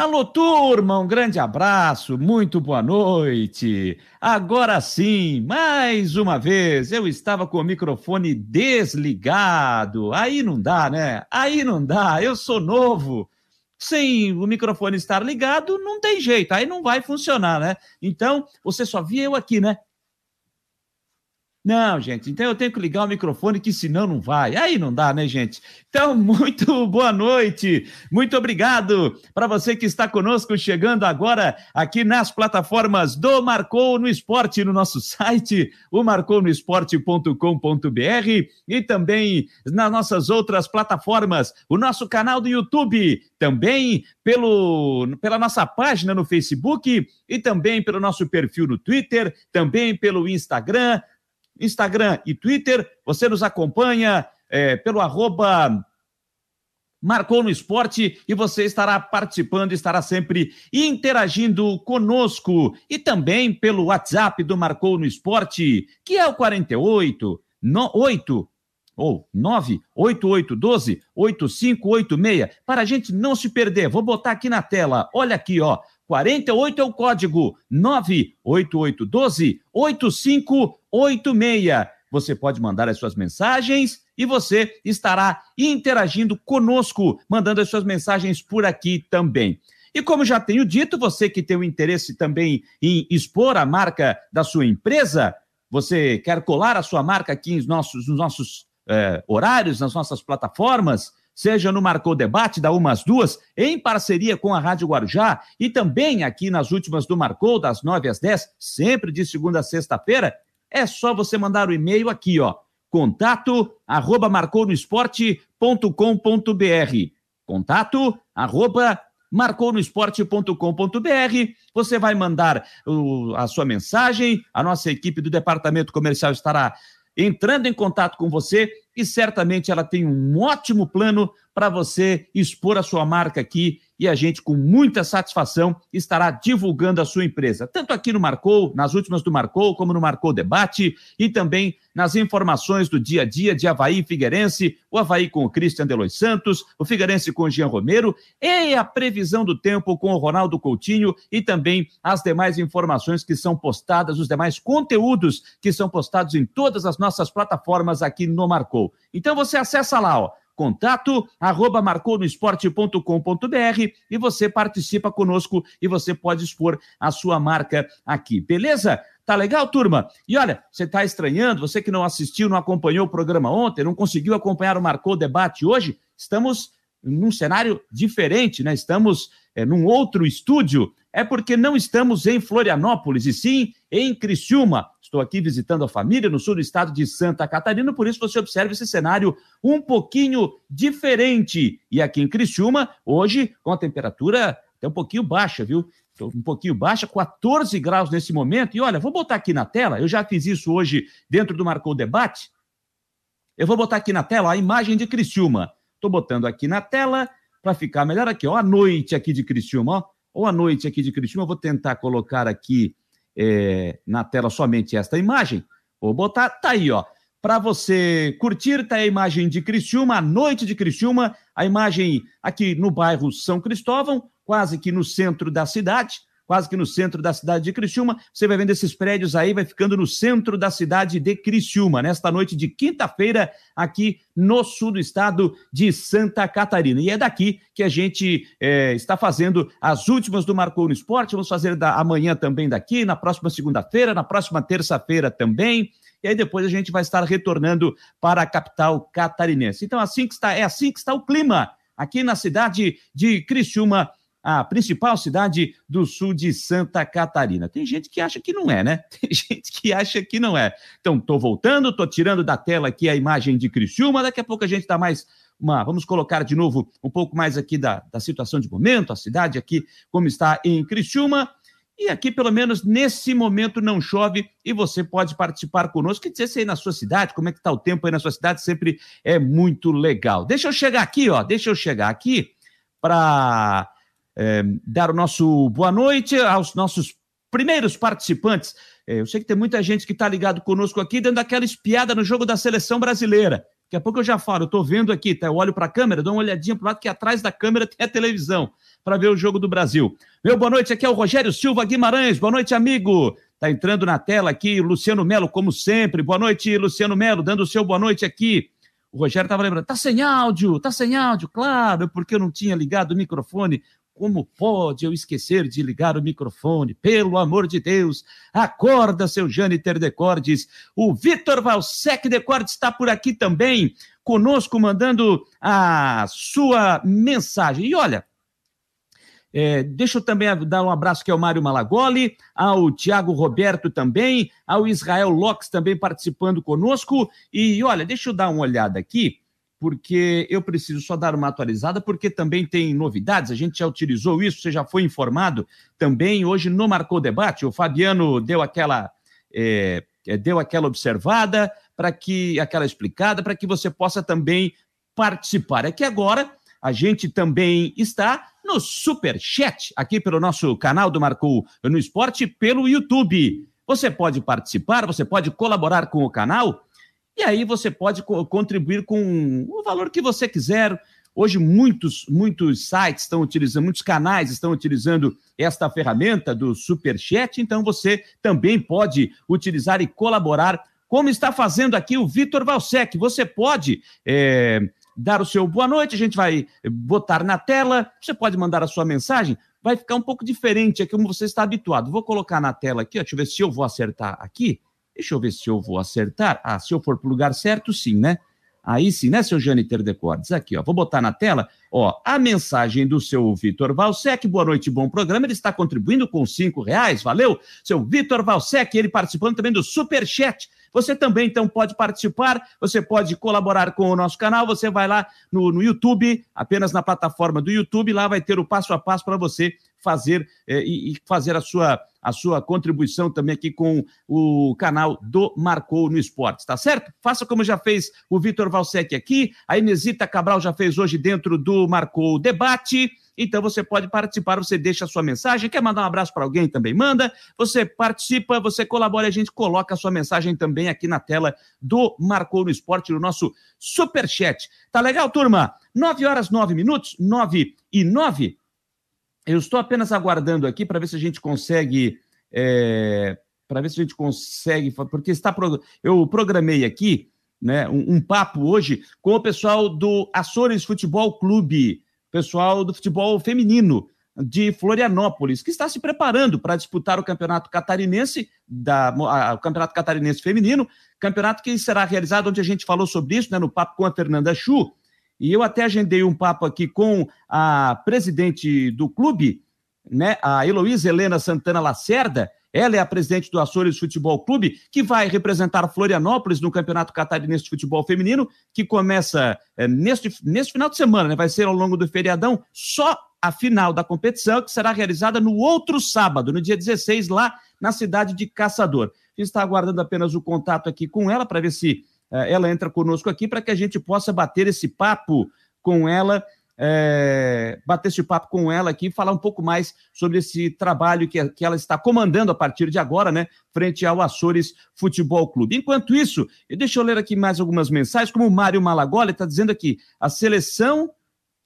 Alô, turma, um grande abraço, muito boa noite. Agora sim, mais uma vez, eu estava com o microfone desligado. Aí não dá, né? Aí não dá, eu sou novo. Sem o microfone estar ligado, não tem jeito, aí não vai funcionar, né? Então, você só via eu aqui, né? Não, gente, então eu tenho que ligar o microfone, que senão não vai. Aí não dá, né, gente? Então, muito boa noite, muito obrigado para você que está conosco, chegando agora aqui nas plataformas do Marcou no Esporte, no nosso site, o marcounoesporte.com.br e também nas nossas outras plataformas, o nosso canal do YouTube, também pelo, pela nossa página no Facebook e também pelo nosso perfil no Twitter, também pelo Instagram Instagram e Twitter. Você nos acompanha é, pelo arroba Marcou no Esporte e você estará participando, estará sempre interagindo conosco e também pelo WhatsApp do Marcou no Esporte, que é o 48 no, 8 ou 98812 8586, para a gente não se perder. Vou botar aqui na tela. Olha aqui, ó. 48 é o código 98812 8586. Você pode mandar as suas mensagens e você estará interagindo conosco, mandando as suas mensagens por aqui também. E como já tenho dito, você que tem o interesse também em expor a marca da sua empresa, você quer colar a sua marca aqui nos nossos, nos nossos eh, horários, nas nossas plataformas, seja no Marcou Debate da Umas Duas, em parceria com a Rádio Guarujá, e também aqui nas últimas do Marcou, das 9 às 10, sempre de segunda a sexta-feira, é só você mandar o e-mail aqui, ó, contato arroba marconoesporte.com.br contato arroba marconoesporte.com.br. Você vai mandar a sua mensagem, a nossa equipe do departamento comercial estará entrando em contato com você e certamente ela tem um ótimo plano para você expor a sua marca aqui e a gente, com muita satisfação, estará divulgando a sua empresa, tanto aqui no Marcou, nas últimas do Marcou, como no Marcou Debate e também nas informações do dia a dia de Havaí e Figueirense, o Havaí com o Christian Delois Santos, o Figueirense com o Jean Romero e a previsão do tempo com o Ronaldo Coutinho e também as demais informações que são postadas, os demais conteúdos que são postados em todas as nossas plataformas aqui no Marcou. Então você acessa lá, ó contato arroba marconoesporte.com.br e você participa conosco e você pode expor a sua marca aqui, beleza? Tá legal, turma? E olha, você está estranhando, você que não assistiu, não acompanhou o programa ontem, não conseguiu acompanhar o Marcou Debate hoje, estamos num cenário diferente, né? Estamos é, num outro estúdio, é porque não estamos em Florianópolis, e sim em Criciúma. Estou aqui visitando a família no sul do estado de Santa Catarina, por isso você observa esse cenário um pouquinho diferente. E aqui em Criciúma, hoje, com a temperatura até um pouquinho baixa, viu? Um pouquinho baixa, 14 graus nesse momento. E olha, vou botar aqui na tela, eu já fiz isso hoje dentro do Marcou Debate. Eu vou botar aqui na tela a imagem de Criciúma. Estou botando aqui na tela para ficar melhor aqui, ó, a noite aqui de Criciúma, ó, ou a noite aqui de Criciúma, eu vou tentar colocar aqui é, na tela somente esta imagem, vou botar, tá aí, ó, para você curtir, tá a imagem de Criciúma, a noite de Criciúma, a imagem aqui no bairro São Cristóvão, quase que no centro da cidade, quase que no centro da cidade de Criciúma. Você vai vendo esses prédios aí, vai ficando no centro da cidade de Criciúma, nesta noite de quinta-feira, aqui no sul do estado de Santa Catarina. E é daqui que a gente é, está fazendo as últimas do Marcou no Esporte. Vamos fazer da, amanhã também daqui, na próxima segunda-feira, na próxima terça-feira também e aí depois a gente vai estar retornando para a capital catarinense. Então, assim que está, é assim que está o clima aqui na cidade de Criciúma, a principal cidade do sul de Santa Catarina. Tem gente que acha que não é, né? Tem gente que acha que não é. Então, estou voltando, estou tirando da tela aqui a imagem de Criciúma, daqui a pouco a gente dá mais uma. Vamos colocar de novo um pouco mais aqui da, da situação de momento, a cidade aqui, como está em Criciúma. E aqui, pelo menos nesse momento, não chove e você pode participar conosco. Quer dizer, se aí na sua cidade, como é que está o tempo aí na sua cidade, sempre é muito legal. Deixa eu chegar aqui, ó, deixa eu chegar aqui para é, dar o nosso boa noite aos nossos primeiros participantes. É, eu sei que tem muita gente que está ligado conosco aqui, dando aquela espiada no jogo da seleção brasileira. Daqui a pouco eu já falo, eu tô vendo aqui, tá? Eu olho para a câmera, dou uma olhadinha pro lado que atrás da câmera tem a televisão para ver o jogo do Brasil. Meu boa noite, aqui é o Rogério Silva Guimarães. Boa noite, amigo. Tá entrando na tela aqui, Luciano Melo, como sempre. Boa noite, Luciano Melo, dando o seu boa noite aqui. O Rogério estava lembrando, tá sem áudio, tá sem áudio, claro, porque eu não tinha ligado o microfone. Como pode eu esquecer de ligar o microfone? Pelo amor de Deus, acorda, seu Jâniter Decordes. O Vitor Valsec Decordes está por aqui também, conosco, mandando a sua mensagem. E olha, é, deixa eu também dar um abraço aqui ao Mário Malagoli, ao Tiago Roberto também, ao Israel Locks também participando conosco. E olha, deixa eu dar uma olhada aqui porque eu preciso só dar uma atualizada, porque também tem novidades, a gente já utilizou isso, você já foi informado também hoje no Marcou Debate, o Fabiano deu aquela, é, deu aquela observada, para que, aquela explicada, para que você possa também participar. É que agora a gente também está no Super Chat, aqui pelo nosso canal do Marcou no Esporte, pelo YouTube. Você pode participar, você pode colaborar com o canal, e aí você pode co contribuir com o valor que você quiser. Hoje, muitos, muitos sites estão utilizando, muitos canais estão utilizando esta ferramenta do Superchat, então você também pode utilizar e colaborar, como está fazendo aqui o Vitor Valsec. Você pode é, dar o seu boa noite, a gente vai botar na tela, você pode mandar a sua mensagem, vai ficar um pouco diferente, é como você está habituado. Vou colocar na tela aqui, ó, deixa eu ver se eu vou acertar aqui. Deixa eu ver se eu vou acertar. Ah, se eu for para o lugar certo, sim, né? Aí sim, né, seu Jâniter Decordes? Aqui, ó, vou botar na tela, ó, a mensagem do seu Vitor Valsec. Boa noite, bom programa. Ele está contribuindo com cinco reais, valeu? Seu Vitor Valsec, ele participando também do Super Chat. Você também, então, pode participar, você pode colaborar com o nosso canal, você vai lá no, no YouTube, apenas na plataforma do YouTube, lá vai ter o passo a passo para você fazer eh, e, e fazer a sua a sua contribuição também aqui com o canal do Marcou no Esporte, tá certo? Faça como já fez o Vitor Valsec aqui, a Inesita Cabral já fez hoje dentro do Marcou Debate. Então você pode participar, você deixa a sua mensagem, quer mandar um abraço para alguém também manda. Você participa, você colabora, a gente coloca a sua mensagem também aqui na tela do Marcou no Esporte no nosso super chat. Tá legal, turma? 9 horas 9 minutos, 9 e 9. Eu estou apenas aguardando aqui para ver se a gente consegue. É, para ver se a gente consegue. Porque está. Eu programei aqui né, um, um, papo hoje com o pessoal do Açores Futebol Clube, pessoal do futebol feminino de Florianópolis, que está se preparando para disputar o campeonato catarinense, da, a, o campeonato catarinense feminino, campeonato que será realizado, onde a gente falou sobre isso, né, no papo com a Fernanda Chu, e eu até agendei um papo aqui com a presidente do clube, né, a Heloísa Helena Santana Lacerda. Ela é a presidente do Açores Futebol Clube, que vai representar Florianópolis no Campeonato Catarinense de Futebol Feminino, que começa é, neste, neste final de semana, né, vai ser ao longo do feriadão, só a final da competição, que será realizada no outro sábado, no dia 16, lá na cidade de Caçador. Está aguardando apenas o contato aqui com ela para ver se ela entra conosco aqui para que a gente possa bater esse papo com ela, é, bater esse papo com ela aqui, falar um pouco mais sobre esse trabalho que, que ela está comandando a partir de agora, né, frente ao Açores Futebol Clube. Enquanto isso, deixa eu ler aqui mais algumas mensagens, como o Mário Malagoli está dizendo aqui, a seleção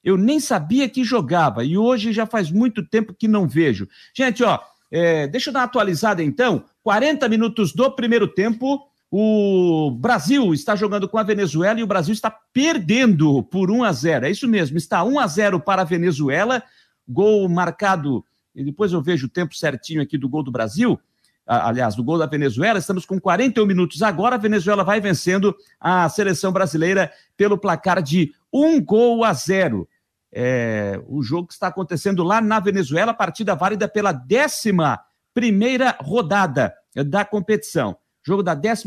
eu nem sabia que jogava e hoje já faz muito tempo que não vejo. Gente, ó, é, deixa eu dar uma atualizada então, 40 minutos do primeiro tempo, o Brasil está jogando com a Venezuela e o Brasil está perdendo por 1 a 0. É isso mesmo, está 1 a 0 para a Venezuela. Gol marcado, e depois eu vejo o tempo certinho aqui do gol do Brasil. Aliás, do gol da Venezuela, estamos com 41 minutos agora. A Venezuela vai vencendo a seleção brasileira pelo placar de um gol a zero. É, o jogo que está acontecendo lá na Venezuela, partida válida pela décima primeira rodada da competição jogo da 11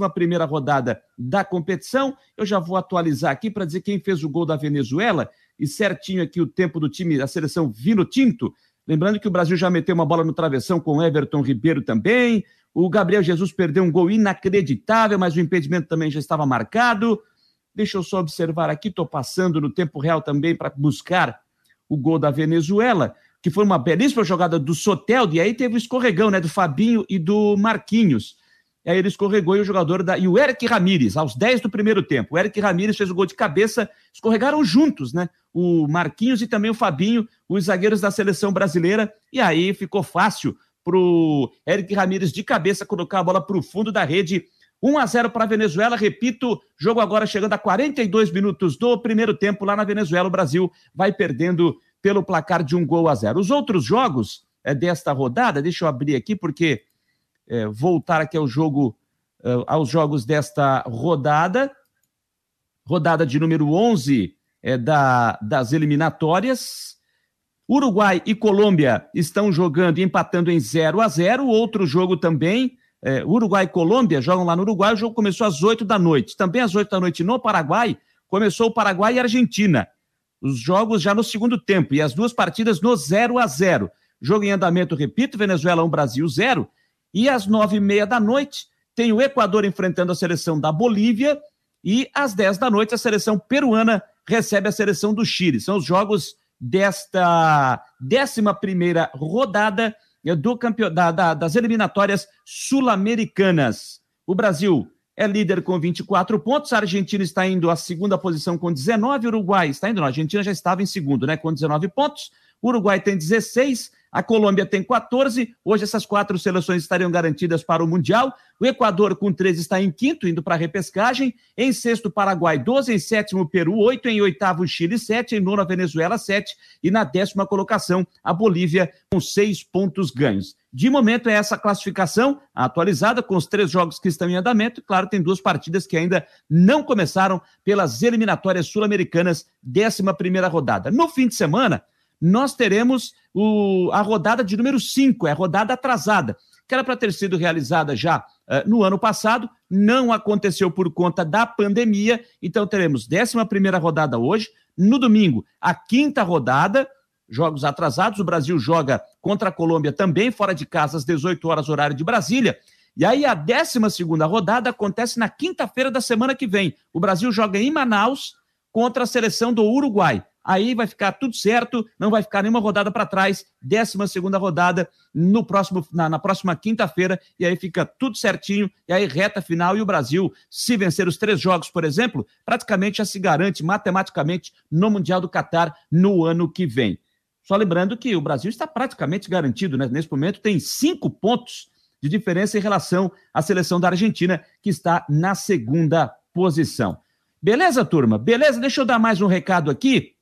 rodada da competição. Eu já vou atualizar aqui para dizer quem fez o gol da Venezuela e certinho aqui o tempo do time da seleção Vino Tinto. Lembrando que o Brasil já meteu uma bola no travessão com Everton Ribeiro também. O Gabriel Jesus perdeu um gol inacreditável, mas o impedimento também já estava marcado. Deixa eu só observar aqui, estou passando no tempo real também para buscar o gol da Venezuela, que foi uma belíssima jogada do Sotel, e aí teve o escorregão né, do Fabinho e do Marquinhos. E aí ele escorregou e o jogador da. E o Eric Ramires, aos 10 do primeiro tempo. O Eric Ramires fez o gol de cabeça, escorregaram juntos, né? O Marquinhos e também o Fabinho, os zagueiros da seleção brasileira, e aí ficou fácil pro Eric Ramires de cabeça colocar a bola para o fundo da rede. 1 a 0 para a Venezuela, repito, jogo agora chegando a 42 minutos do primeiro tempo lá na Venezuela, o Brasil vai perdendo pelo placar de um gol a zero. Os outros jogos é, desta rodada, deixa eu abrir aqui porque é, voltar aqui ao jogo, é, aos jogos desta rodada, rodada de número 11 é, da, das eliminatórias. Uruguai e Colômbia estão jogando e empatando em 0 a 0 Outro jogo também, é, Uruguai e Colômbia jogam lá no Uruguai. O jogo começou às 8 da noite. Também às 8 da noite no Paraguai, começou o Paraguai e Argentina. Os jogos já no segundo tempo e as duas partidas no 0 a 0 Jogo em andamento, repito, Venezuela 1, Brasil 0. E às nove e meia da noite, tem o Equador enfrentando a seleção da Bolívia. E às dez da noite, a seleção peruana recebe a seleção do Chile. São os jogos desta décima primeira rodada do campeon... da, da, das eliminatórias sul-americanas. O Brasil é líder com 24 pontos, a Argentina está indo à segunda posição com 19, o Uruguai está indo, não, a Argentina já estava em segundo, né, com 19 pontos, o Uruguai tem 16, a Colômbia tem 14. Hoje essas quatro seleções estariam garantidas para o Mundial. O Equador, com 13, está em quinto, indo para a repescagem. Em sexto, Paraguai, 12. Em sétimo, Peru, 8. Em oitavo, Chile, 7. Em nona, Venezuela, 7. E na décima colocação, a Bolívia, com seis pontos ganhos. De momento, é essa classificação atualizada, com os três jogos que estão em andamento. Claro, tem duas partidas que ainda não começaram pelas eliminatórias sul-americanas, décima primeira rodada. No fim de semana, nós teremos o, a rodada de número 5, é a rodada atrasada, que era para ter sido realizada já uh, no ano passado, não aconteceu por conta da pandemia, então teremos 11 rodada hoje, no domingo, a quinta rodada, jogos atrasados, o Brasil joga contra a Colômbia também, fora de casa, às 18 horas, horário de Brasília, e aí a 12 rodada acontece na quinta-feira da semana que vem. O Brasil joga em Manaus contra a seleção do Uruguai aí vai ficar tudo certo, não vai ficar nenhuma rodada para trás, 12 segunda rodada no próximo, na, na próxima quinta-feira, e aí fica tudo certinho, e aí reta final, e o Brasil, se vencer os três jogos, por exemplo, praticamente já se garante matematicamente no Mundial do Catar no ano que vem. Só lembrando que o Brasil está praticamente garantido, né? Nesse momento tem cinco pontos de diferença em relação à seleção da Argentina, que está na segunda posição. Beleza, turma? Beleza? Deixa eu dar mais um recado aqui.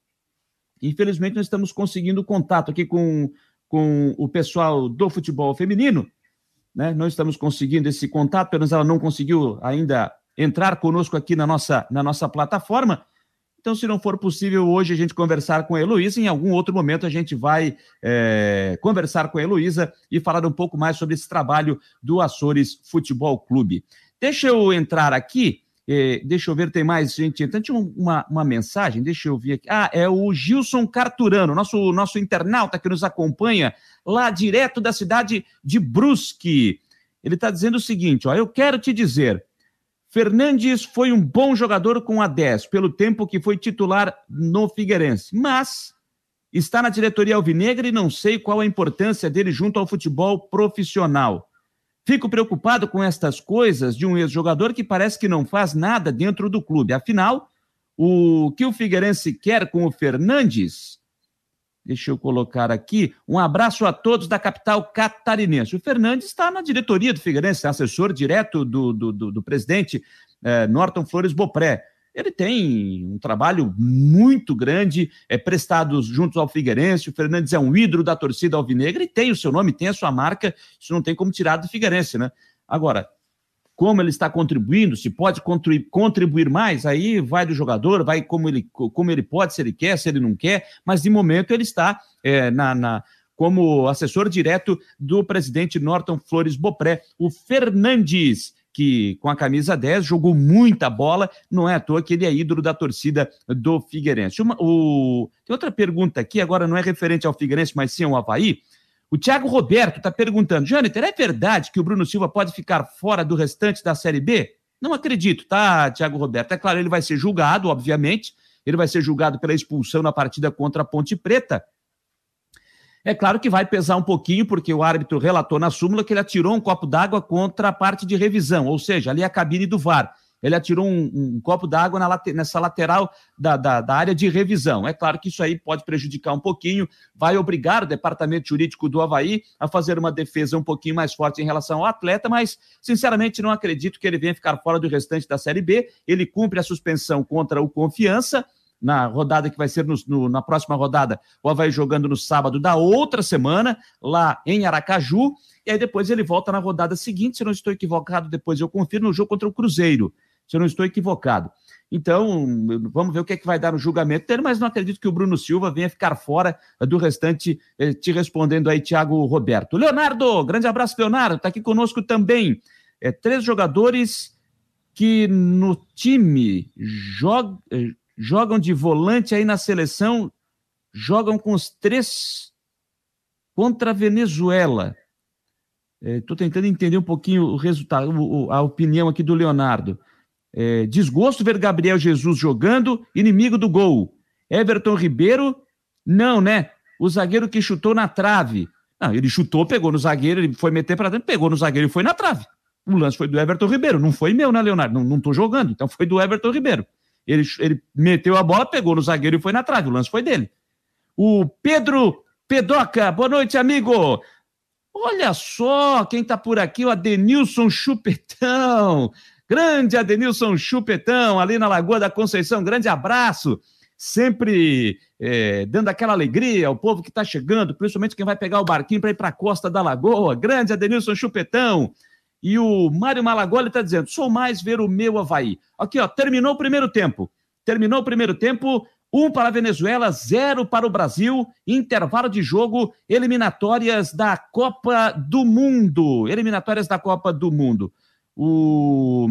Infelizmente, nós estamos conseguindo contato aqui com, com o pessoal do futebol feminino, né? Não estamos conseguindo esse contato, pelo menos ela não conseguiu ainda entrar conosco aqui na nossa, na nossa plataforma. Então, se não for possível hoje a gente conversar com a Heloísa, em algum outro momento a gente vai é, conversar com a Heloísa e falar um pouco mais sobre esse trabalho do Açores Futebol Clube. Deixa eu entrar aqui é, deixa eu ver, tem mais gente. Então, tinha uma, uma mensagem, deixa eu ver aqui. Ah, é o Gilson Carturano, nosso, nosso internauta que nos acompanha lá direto da cidade de Brusque. Ele está dizendo o seguinte: ó, eu quero te dizer. Fernandes foi um bom jogador com a 10, pelo tempo que foi titular no Figueirense, mas está na diretoria alvinegra e não sei qual a importância dele junto ao futebol profissional. Fico preocupado com estas coisas de um ex-jogador que parece que não faz nada dentro do clube. Afinal, o que o Figueirense quer com o Fernandes? Deixa eu colocar aqui. Um abraço a todos da capital catarinense. O Fernandes está na diretoria do Figueirense, assessor direto do, do, do, do presidente eh, Norton Flores Bopré ele tem um trabalho muito grande, é prestado junto ao Figueirense. O Fernandes é um ídolo da torcida alvinegra e tem o seu nome, tem a sua marca. Isso não tem como tirar do Figueirense, né? Agora, como ele está contribuindo, se pode contribuir mais, aí vai do jogador, vai como ele, como ele pode, se ele quer, se ele não quer, mas de momento ele está é, na, na, como assessor direto do presidente Norton Flores Bopré, o Fernandes que com a camisa 10 jogou muita bola, não é à toa que ele é ídolo da torcida do Figueirense. Uma, o... Tem outra pergunta aqui, agora não é referente ao Figueirense, mas sim ao Havaí. O Thiago Roberto está perguntando, Jâniter, é verdade que o Bruno Silva pode ficar fora do restante da Série B? Não acredito, tá, Thiago Roberto? É claro, ele vai ser julgado, obviamente, ele vai ser julgado pela expulsão na partida contra a Ponte Preta, É claro que vai pesar um pouquinho, porque o árbitro relatou na súmula que ele atirou um copo d'água contra a parte de revisão, ou seja, ali a cabine do VAR. Ele atirou um, um copo d'água nessa lateral da, da, da, área de revisão. É claro que isso aí pode prejudicar um pouquinho, vai obrigar o departamento jurídico do Havaí a fazer uma defesa um pouquinho mais forte em relação ao atleta, mas, sinceramente, não acredito que ele venha ficar fora do restante da Série B. Ele cumpre a suspensão contra o Confiança na rodada que vai ser no, no, na próxima rodada, o Havaí jogando no sábado da outra semana, lá em Aracaju, e aí depois ele volta na rodada seguinte, se não estou equivocado, depois eu confiro, no jogo contra o Cruzeiro, se eu não estou equivocado. Então, vamos ver o que, é que vai dar no julgamento dele, mas não acredito que o Bruno Silva venha ficar fora do restante, eh, te respondendo aí, Thiago Roberto. Leonardo, grande abraço, Leonardo, está aqui conosco também. É, três jogadores que no time jogam eh, jogam de volante aí na seleção, jogam com os três contra a Venezuela. Estou é, tentando entender um pouquinho o resultado, o, a opinião aqui do Leonardo. É, desgosto ver Gabriel Jesus jogando, inimigo do gol. Everton Ribeiro, não, né? O zagueiro que chutou na trave. Não, ele chutou, pegou no zagueiro, ele foi meter para dentro, pegou no zagueiro e foi na trave. O lance foi do Everton Ribeiro, não foi meu, né, Leonardo? Não, não jogando, então foi do Everton Ribeiro. Ele, ele meteu a bola, pegou no zagueiro e foi na trave. O lance foi dele. O Pedro Pedoca, boa noite, amigo. Olha só quem tá por aqui, o Adenilson Chupetão. Grande Adenilson Chupetão, ali na Lagoa da Conceição. Grande abraço. Sempre é, dando aquela alegria ao povo que está chegando, principalmente quem vai pegar o barquinho para ir para a costa da Lagoa. Grande Adenilson Chupetão. E o Mário Malagoli está dizendo: sou mais ver o meu Havaí. Aqui, ó, terminou o primeiro tempo. Terminou o primeiro tempo, um para a Venezuela, zero para o Brasil. Intervalo de jogo, eliminatórias da Copa do Mundo. Eliminatórias da Copa do Mundo. O.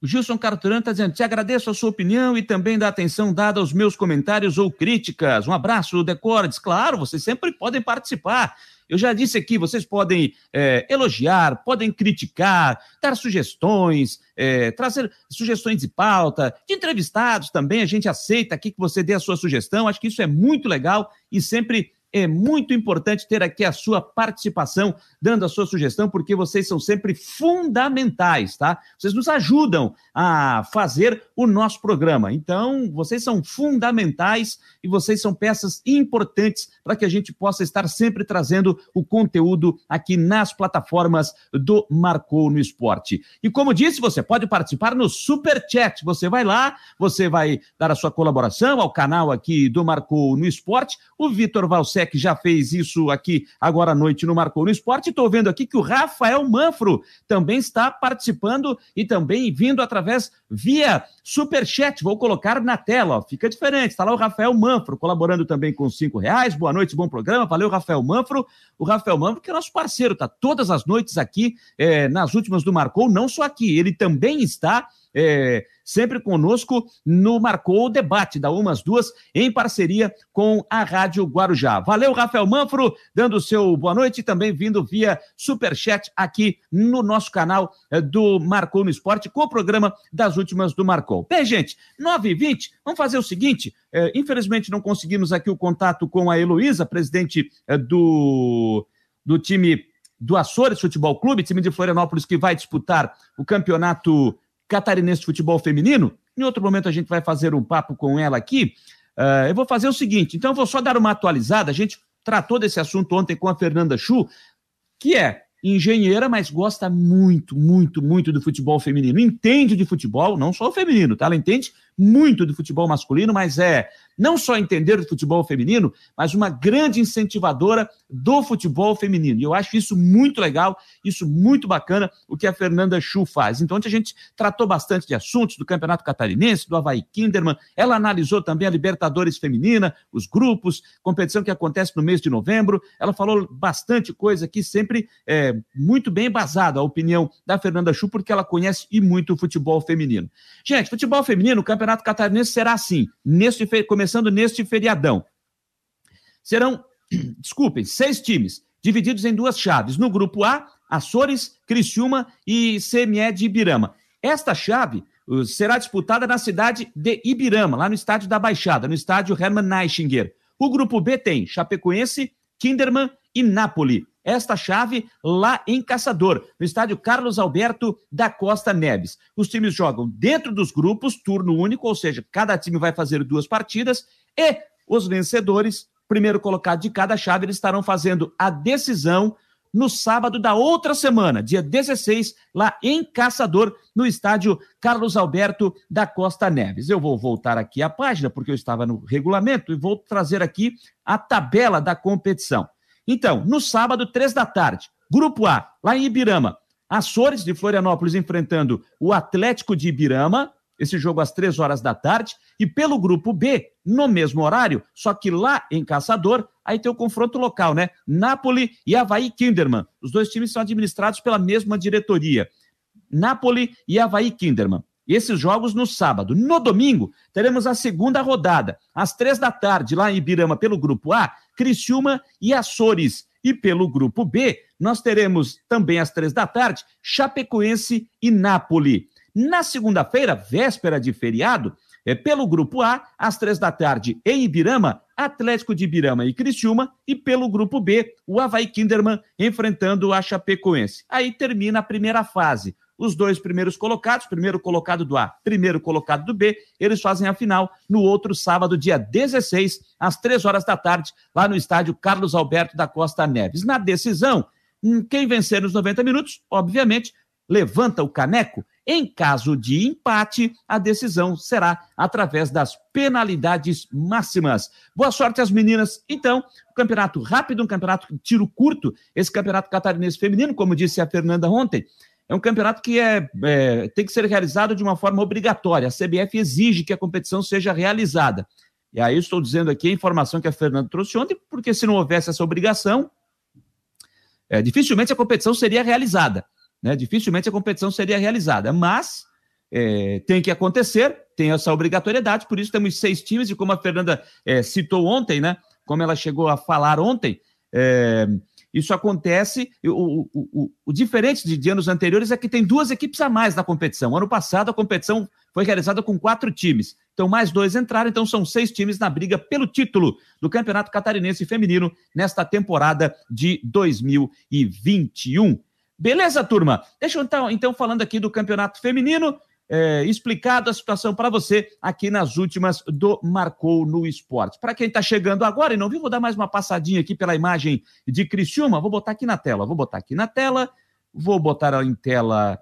O Gilson Carturano está dizendo: te agradeço a sua opinião e também da atenção dada aos meus comentários ou críticas. Um abraço, Decordes. Claro, vocês sempre podem participar. Eu já disse aqui, vocês podem é, elogiar, podem criticar, dar sugestões, é, trazer sugestões de pauta, de entrevistados também. A gente aceita aqui que você dê a sua sugestão. Acho que isso é muito legal e sempre é muito importante ter aqui a sua participação, dando a sua sugestão, porque vocês são sempre fundamentais, tá? Vocês nos ajudam a fazer o nosso programa. Então, vocês são fundamentais e vocês são peças importantes para que a gente possa estar sempre trazendo o conteúdo aqui nas plataformas do Marcou no Esporte. E como disse, você pode participar no Super Chat. Você vai lá, você vai dar a sua colaboração ao canal aqui do Marcou no Esporte. O Vitor Valsec já fez isso aqui agora à noite no Marcou no Esporte. Estou vendo aqui que o Rafael Manfro também está participando e também vindo através via Super Chat. Vou colocar na tela, ó. fica diferente. Está lá o Rafael Manfro colaborando também com cinco reais. Boa noite, bom programa. Valeu, Rafael Manfro. O Rafael Manfro, que é nosso parceiro, tá todas as noites aqui, é, nas últimas do Marcou, não só aqui, ele também está é, sempre conosco no Marcou o Debate, da Umas Duas, em parceria com a Rádio Guarujá. Valeu, Rafael Manfro, dando o seu boa noite, também vindo via Superchat aqui no nosso canal é, do Marcou no Esporte, com o programa das últimas do Marcou. Bem, gente, 9h20, vamos fazer o seguinte, é, infelizmente não conseguimos aqui o contato com a Heloísa, presidente é, do, do time do Açores Futebol Clube, time de Florianópolis que vai disputar o campeonato catarinense de futebol feminino. Em outro momento a gente vai fazer um papo com ela aqui. Uh, eu vou fazer o seguinte, então eu vou só dar uma atualizada. A gente tratou desse assunto ontem com a Fernanda Chu, que é engenheira, mas gosta muito, muito, muito do futebol feminino. Entende de futebol, não só o feminino, tá? Ela entende muito do futebol masculino, mas é não só entender o futebol feminino, mas uma grande incentivadora do futebol feminino. E eu acho isso muito legal, isso muito bacana, o que a Fernanda Chu faz. Então, ontem a gente tratou bastante de assuntos do Campeonato Catarinense, do Havaí Kinderman, ela analisou também a Libertadores Feminina, os grupos, competição que acontece no mês de novembro, ela falou bastante coisa aqui, sempre é, muito bem embasada a opinião da Fernanda Chu, porque ela conhece e muito o futebol feminino. Gente, futebol feminino, o Campeonato Catarinense será assim, neste começando neste feriadão. Serão, desculpem, seis times, divididos em duas chaves. No grupo A, Açores, Criciúma e CME de Ibirama. Esta chave será disputada na cidade de Ibirama, lá no estádio da Baixada, no estádio Hermann Neichinger. O grupo B tem Chapecoense, Kinderman e Napoli. Esta chave lá em Caçador, no estádio Carlos Alberto da Costa Neves. Os times jogam dentro dos grupos, turno único, ou seja, cada time vai fazer duas partidas e os vencedores, primeiro colocado de cada chave, eles estarão fazendo a decisão no sábado da outra semana, dia 16, lá em Caçador, no estádio Carlos Alberto da Costa Neves. Eu vou voltar aqui à página, porque eu estava no regulamento, e vou trazer aqui a tabela da competição. Então, no sábado, três da tarde, Grupo A, lá em Ibirama, Açores de Florianópolis enfrentando o Atlético de Ibirama, esse jogo às três horas da tarde, e pelo grupo B, no mesmo horário, só que lá em Caçador, aí tem o confronto local, né? Napoli e Havaí Kinderman. Os dois times são administrados pela mesma diretoria. Napoli e Havaí Kinderman. Esses jogos no sábado. No domingo, teremos a segunda rodada, às três da tarde, lá em Ibirama, pelo grupo A, Criciúma e Açores. E pelo grupo B, nós teremos também às três da tarde, Chapecoense e Nápoles. Na segunda-feira, véspera de feriado, é pelo grupo A, às três da tarde, em Ibirama, Atlético de Ibirama e Criciúma, e pelo grupo B, o Havaí Kinderman enfrentando a Chapecoense. Aí termina a primeira fase. Os dois primeiros colocados, primeiro colocado do A, primeiro colocado do B, eles fazem a final no outro sábado, dia 16, às três horas da tarde, lá no estádio Carlos Alberto da Costa Neves. Na decisão, hum, quem vencer nos 90 minutos, obviamente, levanta o caneco em caso de empate, a decisão será através das penalidades máximas. Boa sorte às meninas. Então, campeonato rápido, um campeonato tiro curto, esse campeonato catarinense feminino, como disse a Fernanda ontem, é um campeonato que é, é, tem que ser realizado de uma forma obrigatória. A CBF exige que a competição seja realizada. E aí estou dizendo aqui a informação que a Fernanda trouxe ontem, porque se não houvesse essa obrigação, é, dificilmente a competição seria realizada. Né? Dificilmente a competição seria realizada, mas é, tem que acontecer, tem essa obrigatoriedade, por isso temos seis times, e como a Fernanda é, citou ontem, né? Como ela chegou a falar ontem, é, isso acontece. O, o, o, o diferente de, de, anos anteriores é que tem duas equipes a mais na competição. Ano passado, a competição foi realizada com quatro times. Então, mais dois entraram, então são seis times na briga pelo título do Campeonato Catarinense Feminino nesta temporada de 2021. Beleza, turma? Deixa eu então, então falando aqui do campeonato feminino, é, explicado a situação para você aqui nas últimas do Marcou no Esporte. Para quem está chegando agora e não viu, vou dar mais uma passadinha aqui pela imagem de Criciúma. Vou botar aqui na tela, vou botar aqui na tela, vou botar em tela.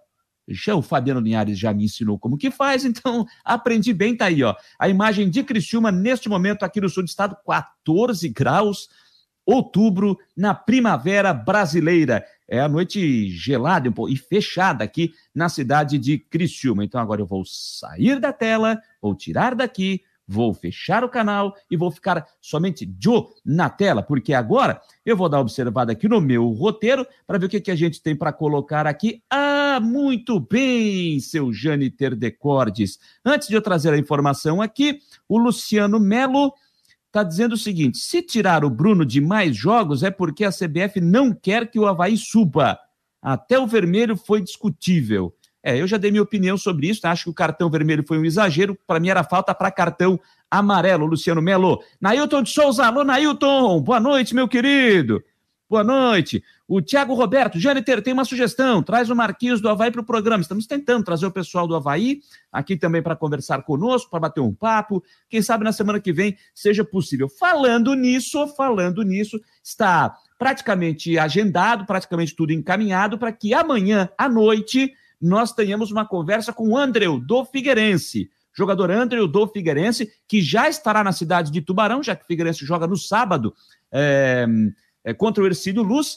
Já o Fabiano Linhares já me ensinou como que faz, então aprendi bem, tá aí, ó. A imagem de Criciúma neste momento aqui no sul do estado, 14 graus, outubro, na primavera brasileira é a noite gelada e fechada aqui na cidade de Criciúma. Então agora eu vou sair da tela, vou tirar daqui, vou fechar o canal e vou ficar somente Joe na tela, porque agora eu vou dar uma observada aqui no meu roteiro para ver o que, que a gente tem para colocar aqui. Ah, muito bem, seu Jâniter Decordes. Antes de eu trazer a informação aqui, o Luciano Melo está dizendo o seguinte: se tirar o Bruno de mais jogos é porque a CBF não quer que o Havaí suba. Até o vermelho foi discutível. É, eu já dei minha opinião sobre isso, acho que o cartão vermelho foi um exagero, para mim era falta para cartão amarelo, Luciano Melo. Nailton de Souza, alô Nailton, boa noite, meu querido. Boa noite. O Tiago Roberto, Jâniter, tem uma sugestão. Traz o Marquinhos do Havaí para o programa. Estamos tentando trazer o pessoal do Havaí aqui também para conversar conosco, para bater um papo. Quem sabe na semana que vem seja possível. Falando nisso, falando nisso, está praticamente agendado, praticamente tudo encaminhado para que amanhã à noite nós tenhamos uma conversa com o Andreu do Figueirense jogador André do Figueirense, que já estará na cidade de Tubarão, já que o Figueirense joga no sábado, é, é, contra o Ercílio Luz,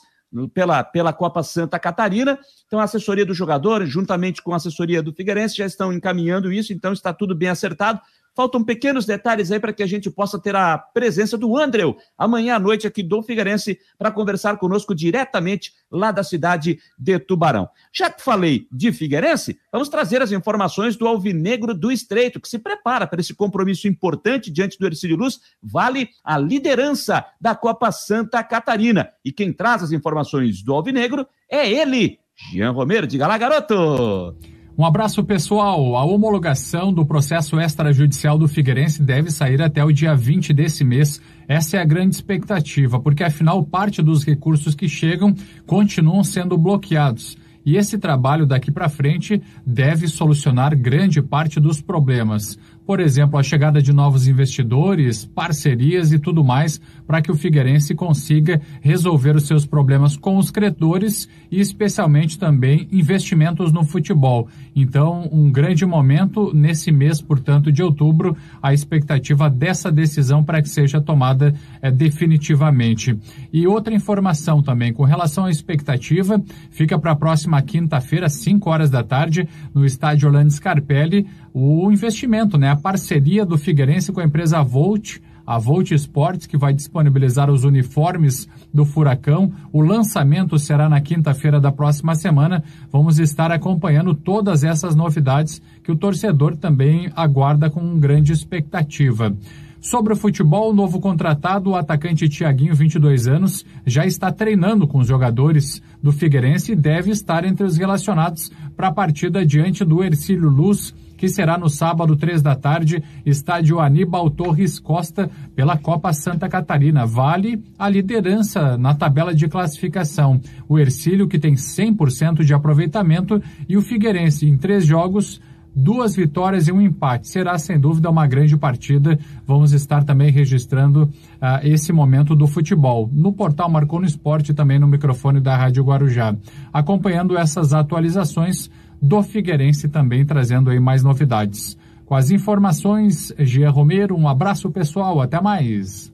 pela, pela Copa Santa Catarina. Então, a assessoria do jogador, juntamente com a assessoria do Figueirense, já estão encaminhando isso, então está tudo bem acertado. Faltam pequenos detalhes aí para que a gente possa ter a presença do Andreu amanhã à noite aqui do Figueirense para conversar conosco diretamente lá da cidade de Tubarão. Já que falei de Figueirense, vamos trazer as informações do Alvinegro do Estreito, que se prepara para esse compromisso importante diante do Ercílio Luz, vale a liderança da Copa Santa Catarina. E quem traz as informações do Alvinegro é ele, Jean Romero. Diga lá, garoto! Um abraço pessoal. A homologação do processo extrajudicial do Figueirense deve sair até o dia 20 desse mês. Essa é a grande expectativa, porque afinal parte dos recursos que chegam continuam sendo bloqueados. E esse trabalho daqui para frente deve solucionar grande parte dos problemas por exemplo, a chegada de novos investidores, parcerias e tudo mais, para que o Figueirense consiga resolver os seus problemas com os credores e especialmente também investimentos no futebol. Então, um grande momento nesse mês, portanto, de outubro, a expectativa dessa decisão para que seja tomada é, definitivamente. E outra informação também, com relação à expectativa, fica para a próxima quinta-feira, 5 horas da tarde, no estádio Orlando Scarpelli, o investimento, né? A parceria do Figueirense com a empresa Volt, a Volt Sports, que vai disponibilizar os uniformes do Furacão. O lançamento será na quinta-feira da próxima semana. Vamos estar acompanhando todas essas novidades que o torcedor também aguarda com grande expectativa. Sobre o futebol, o novo contratado, o atacante Tiaguinho, 22 anos, já está treinando com os jogadores do Figueirense e deve estar entre os relacionados para a partida diante do Ercílio Luz que será no sábado, três da tarde, estádio Aníbal Torres Costa, pela Copa Santa Catarina. Vale a liderança na tabela de classificação. O Ercílio, que tem 100% de aproveitamento, e o Figueirense, em três jogos, duas vitórias e um empate. Será sem dúvida uma grande partida. Vamos estar também registrando uh, esse momento do futebol no portal Marcou no Esporte também no microfone da Rádio Guarujá. Acompanhando essas atualizações, do Figueirense também trazendo aí mais novidades. Com as informações, Gia Romero, um abraço pessoal, até mais.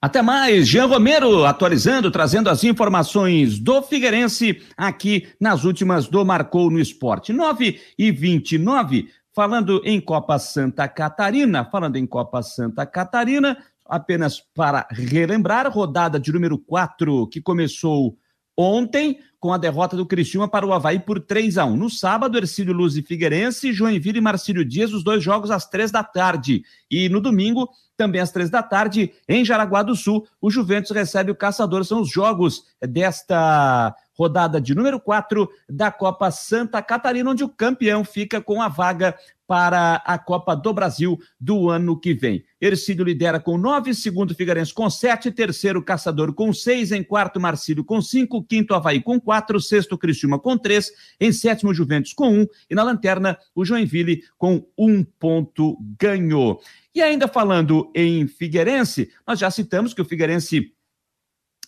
Até mais, Jean Romero atualizando, trazendo as informações do Figueirense aqui nas últimas do Marcou no Esporte. 9 e 29, falando em Copa Santa Catarina, falando em Copa Santa Catarina, apenas para relembrar, rodada de número 4 que começou ontem com a derrota do Criciúma para o Havaí por 3 a 1 No sábado, Ercílio Luz e Figueirense, Joinville e Marcílio Dias, os dois jogos às três da tarde. E no domingo, também às três da tarde, em Jaraguá do Sul, o Juventus recebe o Caçador. São os jogos desta rodada de número 4 da Copa Santa Catarina, onde o campeão fica com a vaga para a Copa do Brasil do ano que vem. Ercílio lidera com nove, segundo Figueirense com sete, terceiro Caçador com seis, em quarto Marcílio com cinco, quinto Havaí com quatro, sexto Criciúma com três, em sétimo Juventus com um e na lanterna o Joinville com um ponto ganhou. E ainda falando em Figueirense, nós já citamos que o Figueirense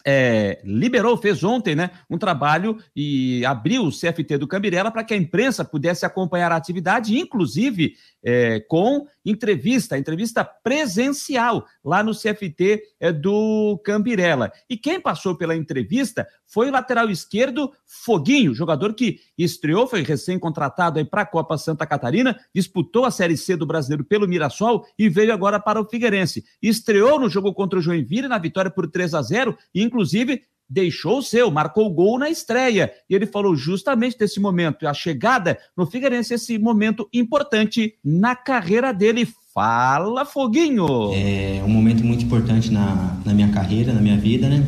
é, liberou, fez ontem, né, um trabalho e abriu o CFT do Cambirela para que a imprensa pudesse acompanhar a atividade, inclusive é, com entrevista, entrevista presencial lá no CFT é, do Cambirela. E quem passou pela entrevista foi o lateral esquerdo Foguinho, jogador que estreou, foi recém-contratado para a Copa Santa Catarina, disputou a Série C do Brasileiro pelo Mirassol e veio agora para o Figueirense. Estreou no jogo contra o Joinville na vitória por 3 a 0 e inclusive deixou o seu, marcou o gol na estreia. E ele falou justamente desse momento, a chegada no Figueirense, esse momento importante na carreira dele. Fala, Foguinho! É um momento muito importante na, na minha carreira, na minha vida, né?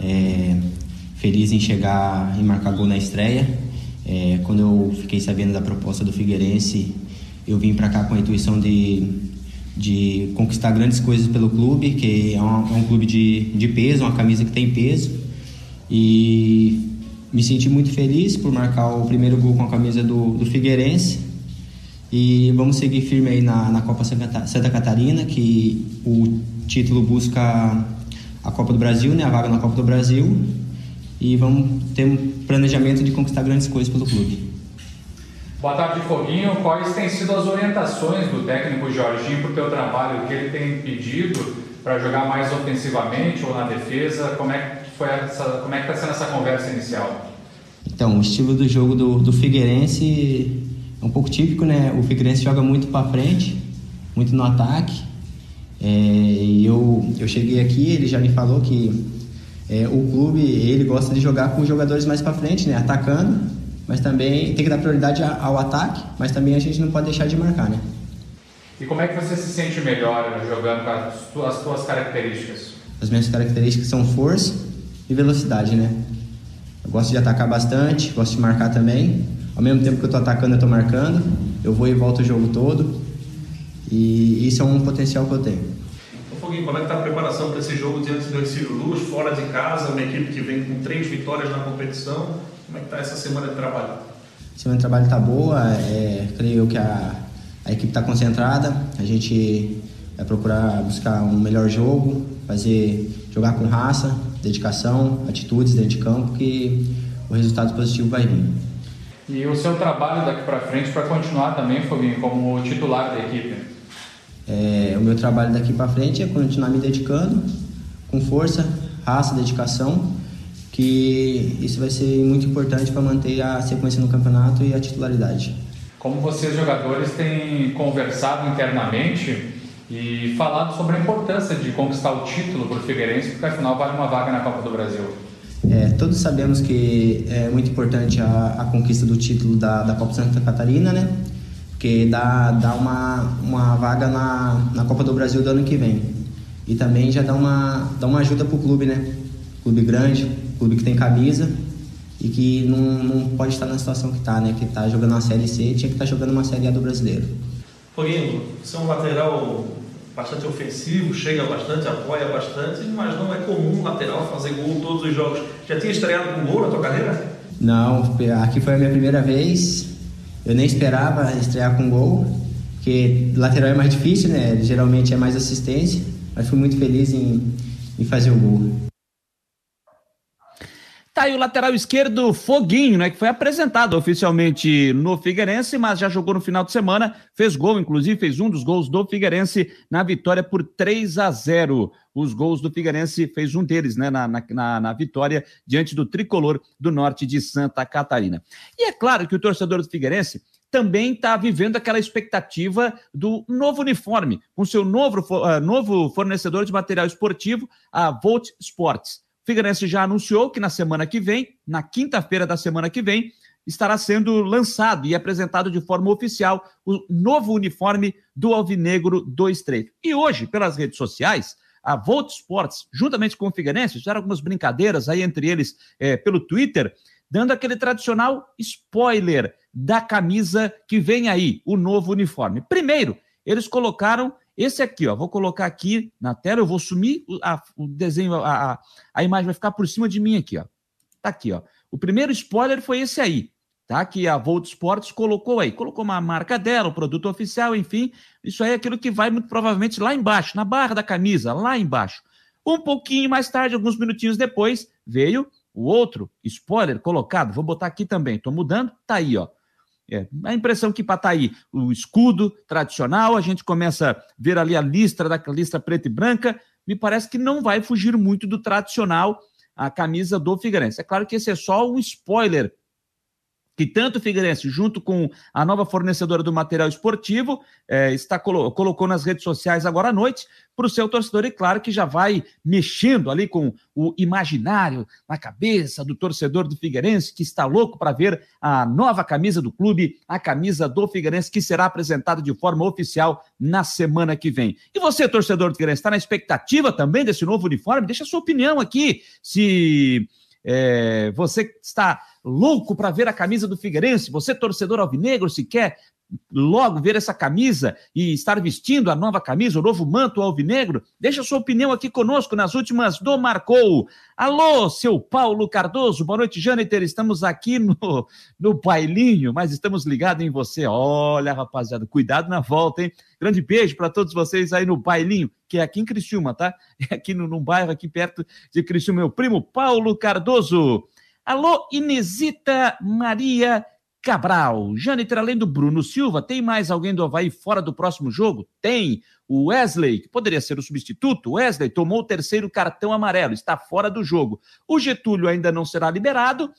É, feliz em chegar e marcar gol na estreia. É, quando eu fiquei sabendo da proposta do Figueirense, eu vim para cá com a intuição de de conquistar grandes coisas pelo clube, que é um, é um clube de, de peso, uma camisa que tem peso. E me senti muito feliz por marcar o primeiro gol com a camisa do, do Figueirense. E vamos seguir firme aí na, na Copa Santa Catarina, que o título busca a Copa do Brasil, né, a vaga na Copa do Brasil. E vamos ter um planejamento de conquistar grandes coisas pelo clube. Boa tarde, Foguinho. Quais têm sido as orientações do técnico Jorginho para o teu trabalho? O que ele tem pedido para jogar mais ofensivamente ou na defesa? Como é foi essa, como é que está sendo essa conversa inicial? Então, o estilo do jogo do, do Figueirense é um pouco típico, né? O Figueirense joga muito para frente, muito no ataque. É, e eu, eu cheguei aqui, ele já me falou que é, o clube ele gosta de jogar com os jogadores mais para frente, né? Atacando, mas também tem que dar prioridade ao ataque, mas também a gente não pode deixar de marcar, né? E como é que você se sente melhor jogando com as tuas, as tuas características? As minhas características são força, e velocidade, né? Eu gosto de atacar bastante, gosto de marcar também. Ao mesmo tempo que eu estou atacando, eu estou marcando. Eu vou e volto o jogo todo. E isso é um potencial que eu tenho. Foguinho, como é que está a preparação para esse jogo diante do Ercílio Luz, fora de casa, uma equipe que vem com três vitórias na competição? Como é que está essa semana de trabalho? A semana de trabalho está boa, é, creio que a, a equipe está concentrada, a gente vai procurar buscar um melhor jogo, fazer jogar com raça, dedicação, atitudes dentro de campo, que o resultado positivo vai vir. E o seu trabalho daqui para frente para continuar também, Foguinho, como titular da equipe? É, o meu trabalho daqui para frente é continuar me dedicando com força, raça, dedicação, que isso vai ser muito importante para manter a sequência no campeonato e a titularidade. Como vocês jogadores têm conversado internamente e falado sobre a importância de conquistar o título para o Figueirense, porque afinal vale uma vaga na Copa do Brasil. É, todos sabemos que é muito importante a, a conquista do título da, da Copa Santa Catarina, né? porque dá, dá uma, uma vaga na, na Copa do Brasil do ano que vem. E também já dá uma, dá uma ajuda para o clube, né? Clube grande, clube que tem camisa e que não, não pode estar na situação que está, né? Que está jogando uma Série C tinha que estar tá jogando uma Série A do Brasileiro. Foguinho, você é um lateral bastante ofensivo, chega bastante, apoia bastante, mas não é comum um lateral fazer gol todos os jogos. Já tinha estreado com gol na tua carreira? Não, aqui foi a minha primeira vez eu nem esperava estrear com gol, porque lateral é mais difícil, né? Geralmente é mais assistência, mas fui muito feliz em, em fazer o gol. Tá aí o lateral esquerdo Foguinho, né? Que foi apresentado oficialmente no Figueirense, mas já jogou no final de semana, fez gol, inclusive fez um dos gols do Figueirense na vitória por 3 a 0. Os gols do Figueirense fez um deles, né? Na, na, na vitória diante do tricolor do norte de Santa Catarina. E é claro que o torcedor do Figueirense também está vivendo aquela expectativa do novo uniforme, com seu novo, uh, novo fornecedor de material esportivo, a Volt Sports. Figueirense já anunciou que na semana que vem, na quinta-feira da semana que vem, estará sendo lançado e apresentado de forma oficial o novo uniforme do Alvinegro do Estreito. E hoje, pelas redes sociais, a Volt Sports, juntamente com o Figueirense, fizeram algumas brincadeiras aí entre eles é, pelo Twitter, dando aquele tradicional spoiler da camisa que vem aí, o novo uniforme. Primeiro, eles colocaram esse aqui, ó, vou colocar aqui na tela, eu vou sumir a, o desenho, a, a, a, imagem vai ficar por cima de mim aqui, ó. Tá aqui, ó. O primeiro spoiler foi esse aí, tá? Que a Volt Sports colocou aí, colocou uma marca dela, o produto oficial, enfim. Isso aí é aquilo que vai muito provavelmente lá embaixo, na barra da camisa, lá embaixo. Um pouquinho mais tarde, alguns minutinhos depois, veio o outro spoiler colocado. Vou botar aqui também, tô mudando, tá aí, ó é, a impressão que para tá aí o escudo tradicional, a gente começa a ver ali a lista da lista preta e branca, me parece que não vai fugir muito do tradicional a camisa do Figueirense. É claro que esse é só um spoiler que tanto o Figueirense, junto com a nova fornecedora do material esportivo, é, está colo colocou nas redes sociais agora à noite para o seu torcedor, e claro que já vai mexendo ali com o imaginário na cabeça do torcedor do Figueirense, que está louco para ver a nova camisa do clube, a camisa do Figueirense, que será apresentada de forma oficial na semana que vem. E você, torcedor do Figueirense, está na expectativa também desse novo uniforme? Deixa a sua opinião aqui, se é, você está louco para ver a camisa do Figueirense, você torcedor alvinegro, se quer logo ver essa camisa e estar vestindo a nova camisa, o novo manto alvinegro? Deixa sua opinião aqui conosco nas últimas do Marcou. Alô, seu Paulo Cardoso, boa noite, Jâniter. Estamos aqui no, no bailinho, mas estamos ligados em você. Olha, rapaziada, cuidado na volta, hein? Grande beijo para todos vocês aí no bailinho, que é aqui em Criciúma, tá? É aqui no, num bairro aqui perto de Criciúma, meu primo Paulo Cardoso. Alô, Inesita Maria Cabral. Jâniter, além do Bruno Silva, tem mais alguém do Havaí fora do próximo jogo? Tem. O Wesley, que poderia ser o substituto. Wesley tomou o terceiro cartão amarelo, está fora do jogo. O Getúlio ainda não será liberado.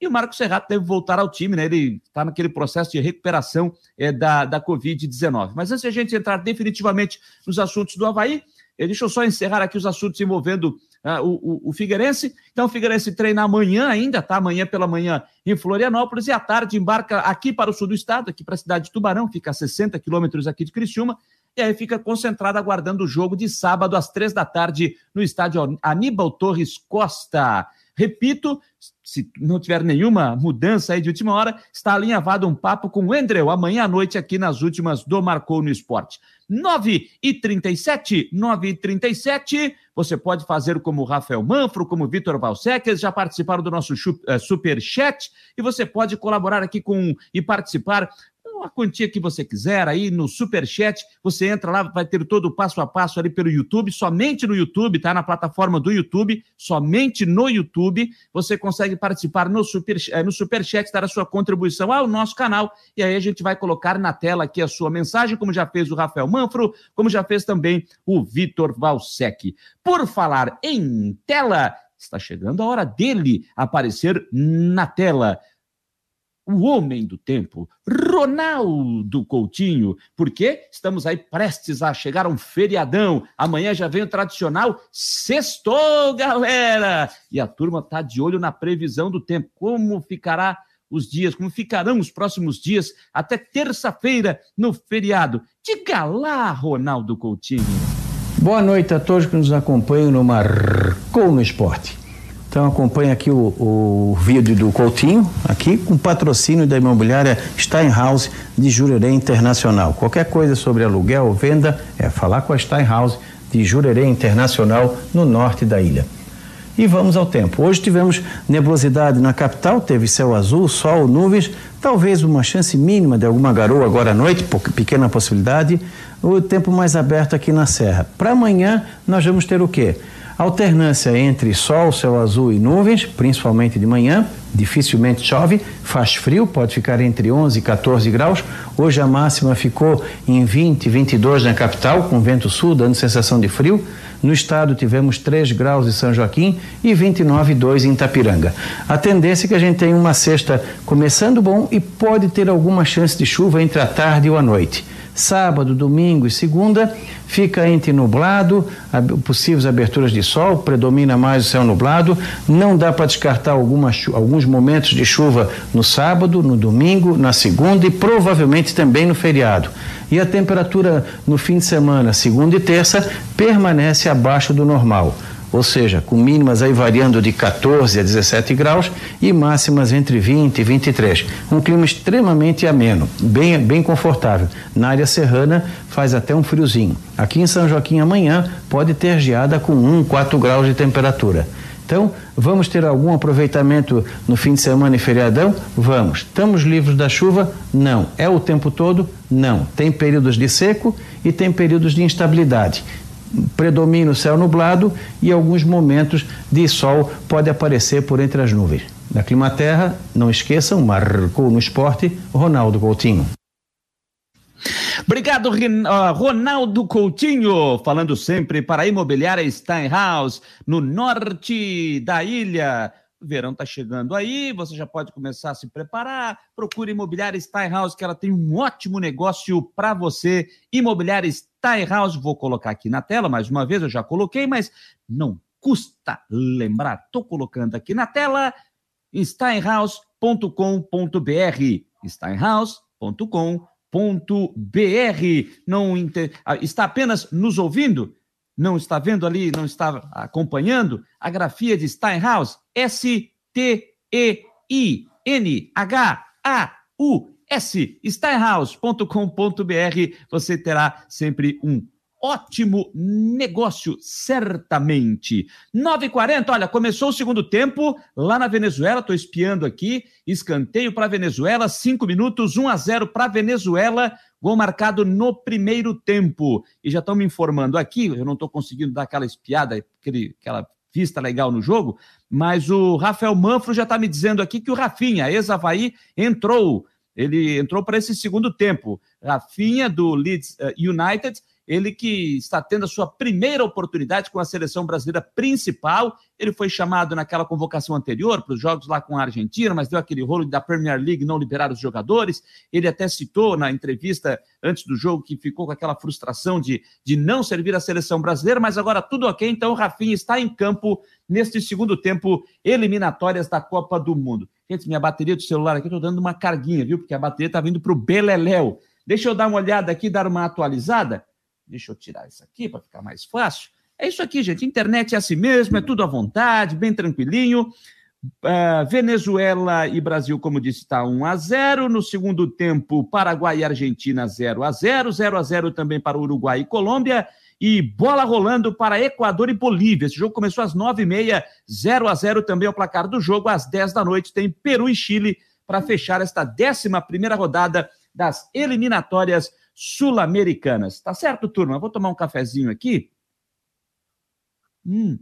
E o Marcos Serrato deve voltar ao time, né? Ele está naquele processo de recuperação é, da, da Covid-19. Mas antes de a gente entrar definitivamente nos assuntos do Havaí, eh, deixa eu só encerrar aqui os assuntos envolvendo uh, o, o, o, Figueirense. Então, o Figueirense treina amanhã ainda, tá? Amanhã pela manhã em Florianópolis e à tarde embarca aqui para o sul do estado, aqui para a cidade de Tubarão, fica a 60 quilômetros aqui de Criciúma, e aí fica concentrado aguardando o jogo de sábado às três da tarde no estádio Aníbal Torres Costa. Repito, se não tiver nenhuma mudança aí de última hora, está alinhavado um papo com o Andrew amanhã à noite aqui nas últimas do Marcou no Esporte. 9 e 37, 9 e 37. Você pode fazer como Rafael Manfro, como Vitor Valsec, eles já participaram do nosso uh, super chat e você pode colaborar aqui com e participar a quantia que você quiser aí no super chat, você entra lá, vai ter todo o passo a passo ali pelo YouTube, somente no YouTube, tá? Na plataforma do YouTube, somente no YouTube, você consegue participar no super eh, no super chat, dar a sua contribuição ao nosso canal e aí a gente vai colocar na tela aqui a sua mensagem, como já fez o Rafael Manfro, como já fez também o Vitor Valsec. Por falar em tela, está chegando a hora dele aparecer na tela o homem do tempo, Ronaldo Coutinho, porque estamos aí prestes a chegar a um feriadão. Amanhã já vem o tradicional sextou, galera! E a turma tá de olho na previsão do tempo. Como ficará os dias, como ficarão os próximos dias até terça-feira no feriado. Diga lá, Ronaldo Coutinho. Boa noite a todos que nos acompanham no Marcou no Esporte. Então acompanha aqui o, o vídeo do Coutinho, aqui com patrocínio da imobiliária Steinhaus de Jurerê Internacional. Qualquer coisa sobre aluguel ou venda é falar com a Steinhaus de Jurerê Internacional no norte da ilha. E vamos ao tempo. Hoje tivemos nebulosidade na capital, teve céu azul, sol, nuvens, talvez uma chance mínima de alguma garoa agora à noite, pequena possibilidade. O tempo mais aberto aqui na serra. Para amanhã nós vamos ter o quê? Alternância entre sol, céu azul e nuvens, principalmente de manhã, dificilmente chove, faz frio, pode ficar entre 11 e 14 graus. Hoje a máxima ficou em 20, 22 na capital, com vento sul, dando sensação de frio. No estado tivemos 3 graus em São Joaquim e 29,2 em Itapiranga. A tendência é que a gente tenha uma sexta começando bom e pode ter alguma chance de chuva entre a tarde ou a noite. Sábado, domingo e segunda fica entre nublado, possíveis aberturas de sol, predomina mais o céu nublado. Não dá para descartar alguns momentos de chuva no sábado, no domingo, na segunda e provavelmente também no feriado. E a temperatura no fim de semana, segunda e terça, permanece abaixo do normal ou seja, com mínimas aí variando de 14 a 17 graus e máximas entre 20 e 23. Um clima extremamente ameno, bem, bem confortável. Na área serrana faz até um friozinho. Aqui em São Joaquim amanhã pode ter geada com 1, 4 graus de temperatura. Então, vamos ter algum aproveitamento no fim de semana e feriadão? Vamos. Estamos livres da chuva? Não. É o tempo todo? Não. Tem períodos de seco e tem períodos de instabilidade predomina o céu nublado e alguns momentos de sol pode aparecer por entre as nuvens. Da Climaterra, não esqueçam, marcou no esporte Ronaldo Coutinho. Obrigado, Ronaldo Coutinho, falando sempre para a imobiliária Steinhaus, no norte da ilha. O verão está chegando aí, você já pode começar a se preparar. Procure Imobiliária Steinhaus, que ela tem um ótimo negócio para você. Imobiliária Steinhaus, vou colocar aqui na tela mais uma vez, eu já coloquei, mas não custa lembrar. Estou colocando aqui na tela steinhaus.com.br. steinhaus.com.br. Não inter... Ah, está apenas nos ouvindo? não está vendo ali, não está acompanhando, a grafia de Steinhaus, Steinhaus.com.br, você terá sempre um ótimo negócio, certamente. 9h40, olha, começou o segundo tempo lá na Venezuela, estou espiando aqui, escanteio para Venezuela, 5 minutos, 1 a 0 para Venezuela. Gol marcado no primeiro tempo. E já estão me informando aqui, eu não estou conseguindo dar aquela espiada, aquele, aquela vista legal no jogo, mas o Rafael Manfro já está me dizendo aqui que o Rafinha, ex-Havaí, entrou. Ele entrou para esse segundo tempo. Rafinha, do Leeds eh, United, ele que está tendo a sua primeira oportunidade com a seleção brasileira principal. Ele foi chamado naquela convocação anterior para os jogos lá com a Argentina, mas deu aquele rolo da Premier League não liberar os jogadores. Ele até citou na entrevista antes do jogo que ficou com aquela frustração de, de não servir a seleção brasileira, mas agora tudo ok. Então o Rafinha está em campo neste segundo tempo, eliminatórias da Copa do Mundo. Gente, minha bateria do celular aqui, eu estou dando uma carguinha, viu? Porque a bateria está vindo para o Beleléu. Deixa eu dar uma olhada aqui, dar uma atualizada. Deixa eu tirar isso aqui para ficar mais fácil. É isso aqui, gente. Internet é assim mesmo, é tudo à vontade, bem tranquilinho. Uh, Venezuela e Brasil, como disse, está 1 a 0 No segundo tempo, Paraguai e Argentina 0 a 0 0 a 0 também para Uruguai e Colômbia. E bola rolando para Equador e Bolívia. Esse jogo começou às 9h30, 0 a 0 também é o placar do jogo. Às 10 da noite tem Peru e Chile para fechar esta 11 rodada das eliminatórias sul-americanas. Tá certo, turma? Vou tomar um cafezinho aqui. Hum,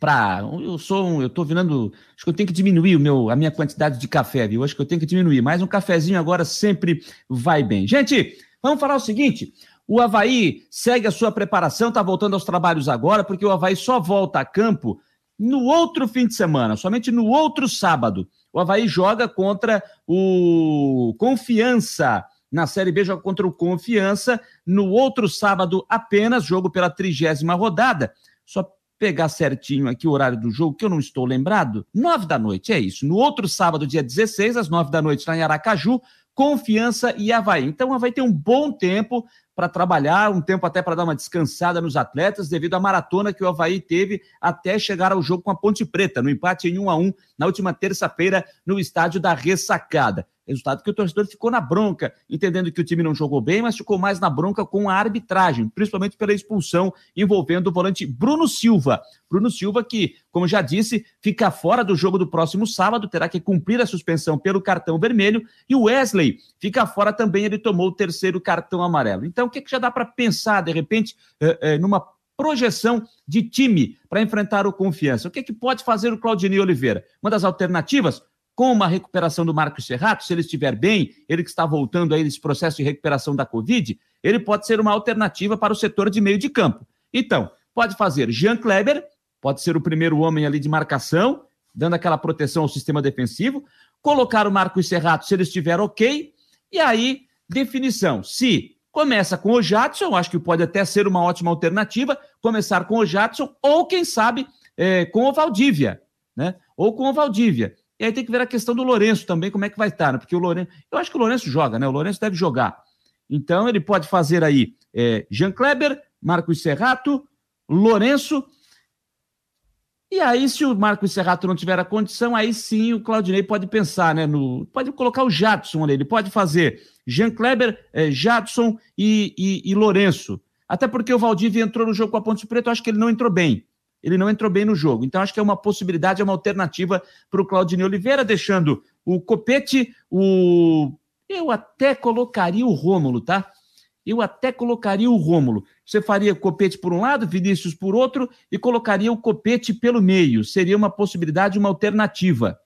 para eu sou um, eu tô virando, acho que eu tenho que diminuir o meu a minha quantidade de café, viu? Acho que eu tenho que diminuir, mas um cafezinho agora sempre vai bem. Gente, vamos falar o seguinte, o Havaí segue a sua preparação, tá voltando aos trabalhos agora, porque o Havaí só volta a campo no outro fim de semana, somente no outro sábado. O Havaí joga contra o Confiança. Na Série B joga contra o Confiança. No outro sábado apenas, jogo pela trigésima rodada. Só pegar certinho aqui o horário do jogo, que eu não estou lembrado, nove da noite, é isso. No outro sábado, dia 16, às nove da noite, lá em Aracaju, Confiança e Havaí. Então, vai ter um bom tempo para trabalhar, um tempo até para dar uma descansada nos atletas, devido à maratona que o Havaí teve até chegar ao jogo com a Ponte Preta, no empate em 1 a 1 na última terça-feira, no estádio da Ressacada. Resultado que o torcedor ficou na bronca, entendendo que o time não jogou bem, mas ficou mais na bronca com a arbitragem, principalmente pela expulsão envolvendo o volante Bruno Silva. Bruno Silva, que, como já disse, fica fora do jogo do próximo sábado, terá que cumprir a suspensão pelo cartão vermelho, e o Wesley fica fora também, ele tomou o terceiro cartão amarelo. Então, o que, que já dá para pensar, de repente, eh, eh, numa projeção de time para enfrentar o Confiança? O que, que pode fazer o Claudinei Oliveira? Uma das alternativas, com uma recuperação do Marcos Serrato, se ele estiver bem, ele que está voltando aí nesse processo de recuperação da Covid, ele pode ser uma alternativa para o setor de meio de campo. Então, pode fazer Jean Kleber, pode ser o primeiro homem ali de marcação, dando aquela proteção ao sistema defensivo, colocar o Marcos Serrato se ele estiver ok, e aí, definição, se começa com o Jadson, acho que pode até ser uma ótima alternativa, começar com o Jadson, ou quem sabe é, com o Valdívia, né? Ou com o Valdívia. E aí tem que ver a questão do Lourenço também, como é que vai estar, né? Porque o Lourenço. Eu acho que o Lourenço joga, né? O Lourenço deve jogar. Então ele pode fazer aí é, Jean Kleber, Marcos Serrato, Lourenço. E aí, se o Marcos Serrato não tiver a condição, aí sim o Claudinei pode pensar, né? No, pode colocar o Jadson ali, ele pode fazer Jean Kleber, é, Jadson e, e, e Lourenço. Até porque o Valdívia entrou no jogo com a Ponte Preta, eu acho que ele não entrou bem ele não entrou bem no jogo. Então, acho que é uma possibilidade, é uma alternativa para o Claudinei Oliveira, deixando o Copete, o. Eu até colocaria o Rômulo, tá? Eu até colocaria o Rômulo. Você faria Copete por um lado, Vinícius por outro, e colocaria o Copete pelo meio. Seria uma possibilidade, uma alternativa.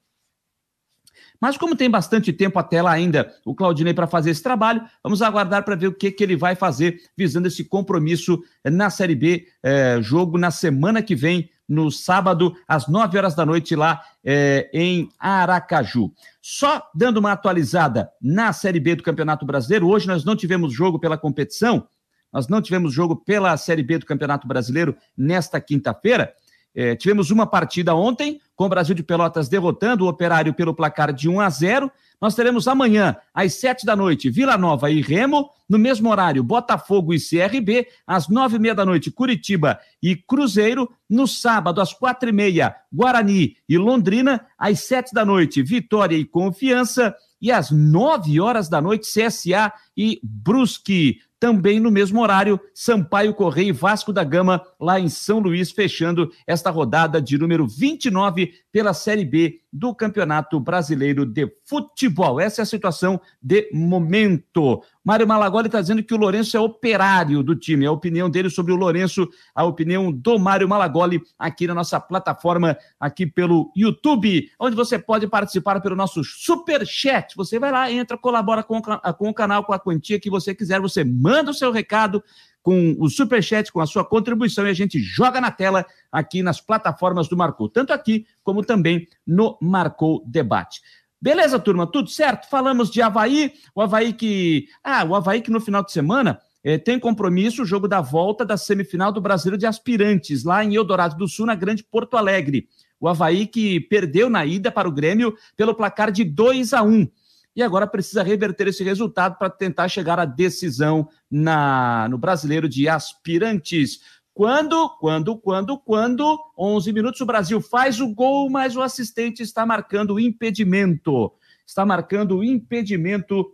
Mas como tem bastante tempo até lá ainda o Claudinei para fazer esse trabalho, vamos aguardar para ver o que, que ele vai fazer visando esse compromisso na Série B, é, jogo na semana que vem, no sábado, às 9 horas da noite, lá é, em Aracaju. Só dando uma atualizada na Série B do Campeonato Brasileiro, hoje nós não tivemos jogo pela competição, nós não tivemos jogo pela Série B do Campeonato Brasileiro nesta quinta-feira. É, tivemos uma partida ontem, com o Brasil de Pelotas derrotando o Operário pelo placar de 1 a 0. Nós teremos amanhã, às 7 da noite, Vila Nova e Remo. No mesmo horário, Botafogo e CRB. Às 9 e meia da noite, Curitiba e Cruzeiro. No sábado, às quatro e meia, Guarani e Londrina. Às 7 da noite, Vitória e Confiança. E às 9 horas da noite, CSA e Brusque. Também no mesmo horário, Sampaio Correia e Vasco da Gama, lá em São Luís, fechando esta rodada de número 29 pela Série B do Campeonato Brasileiro de Futebol. Essa é a situação de momento. Mário Malagoli está dizendo que o Lourenço é operário do time. A opinião dele sobre o Lourenço, a opinião do Mário Malagoli aqui na nossa plataforma, aqui pelo YouTube, onde você pode participar pelo nosso super chat. Você vai lá, entra, colabora com, com o canal, com a quantia que você quiser. Você manda o seu recado com o superchat, com a sua contribuição e a gente joga na tela aqui nas plataformas do Marcou, tanto aqui como também no Marcou Debate. Beleza, turma? Tudo certo? Falamos de Havaí, o Havaí que. Ah, o Havaí que no final de semana eh, tem compromisso, o jogo da volta da semifinal do Brasileiro de Aspirantes, lá em Eldorado do Sul, na Grande Porto Alegre. O Havaí que perdeu na ida para o Grêmio pelo placar de 2 a 1 e agora precisa reverter esse resultado para tentar chegar à decisão na, no Brasileiro de Aspirantes. Quando, quando, quando, quando, 11 minutos, o Brasil faz o gol, mas o assistente está marcando o impedimento. Está marcando o impedimento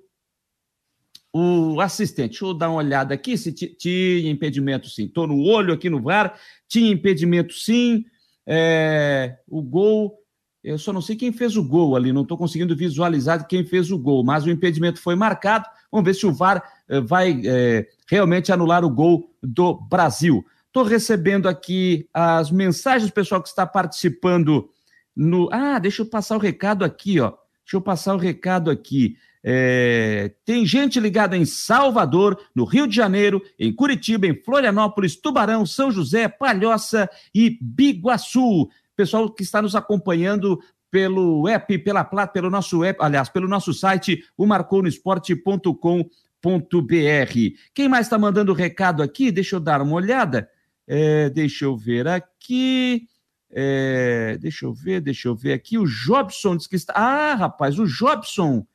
o assistente. Deixa eu dar uma olhada aqui se tinha impedimento sim. Estou no olho aqui no VAR, tinha impedimento sim. É, o gol, eu só não sei quem fez o gol ali, não estou conseguindo visualizar quem fez o gol, mas o impedimento foi marcado. Vamos ver se o VAR é, vai é, realmente anular o gol do Brasil. Estou recebendo aqui as mensagens pessoal que está participando no. Ah, deixa eu passar o recado aqui, ó. Deixa eu passar o recado aqui. É, tem gente ligada em Salvador, no Rio de Janeiro, em Curitiba, em Florianópolis, Tubarão, São José, Palhoça e Biguaçu. Pessoal que está nos acompanhando pelo app, pela pelo nosso app, aliás, pelo nosso site, o marconosport.com.br. Quem mais está mandando recado aqui? Deixa eu dar uma olhada. É, deixa eu ver aqui. É, deixa eu ver, deixa eu ver aqui. O Jobson diz que está. Ah, rapaz, o Jobson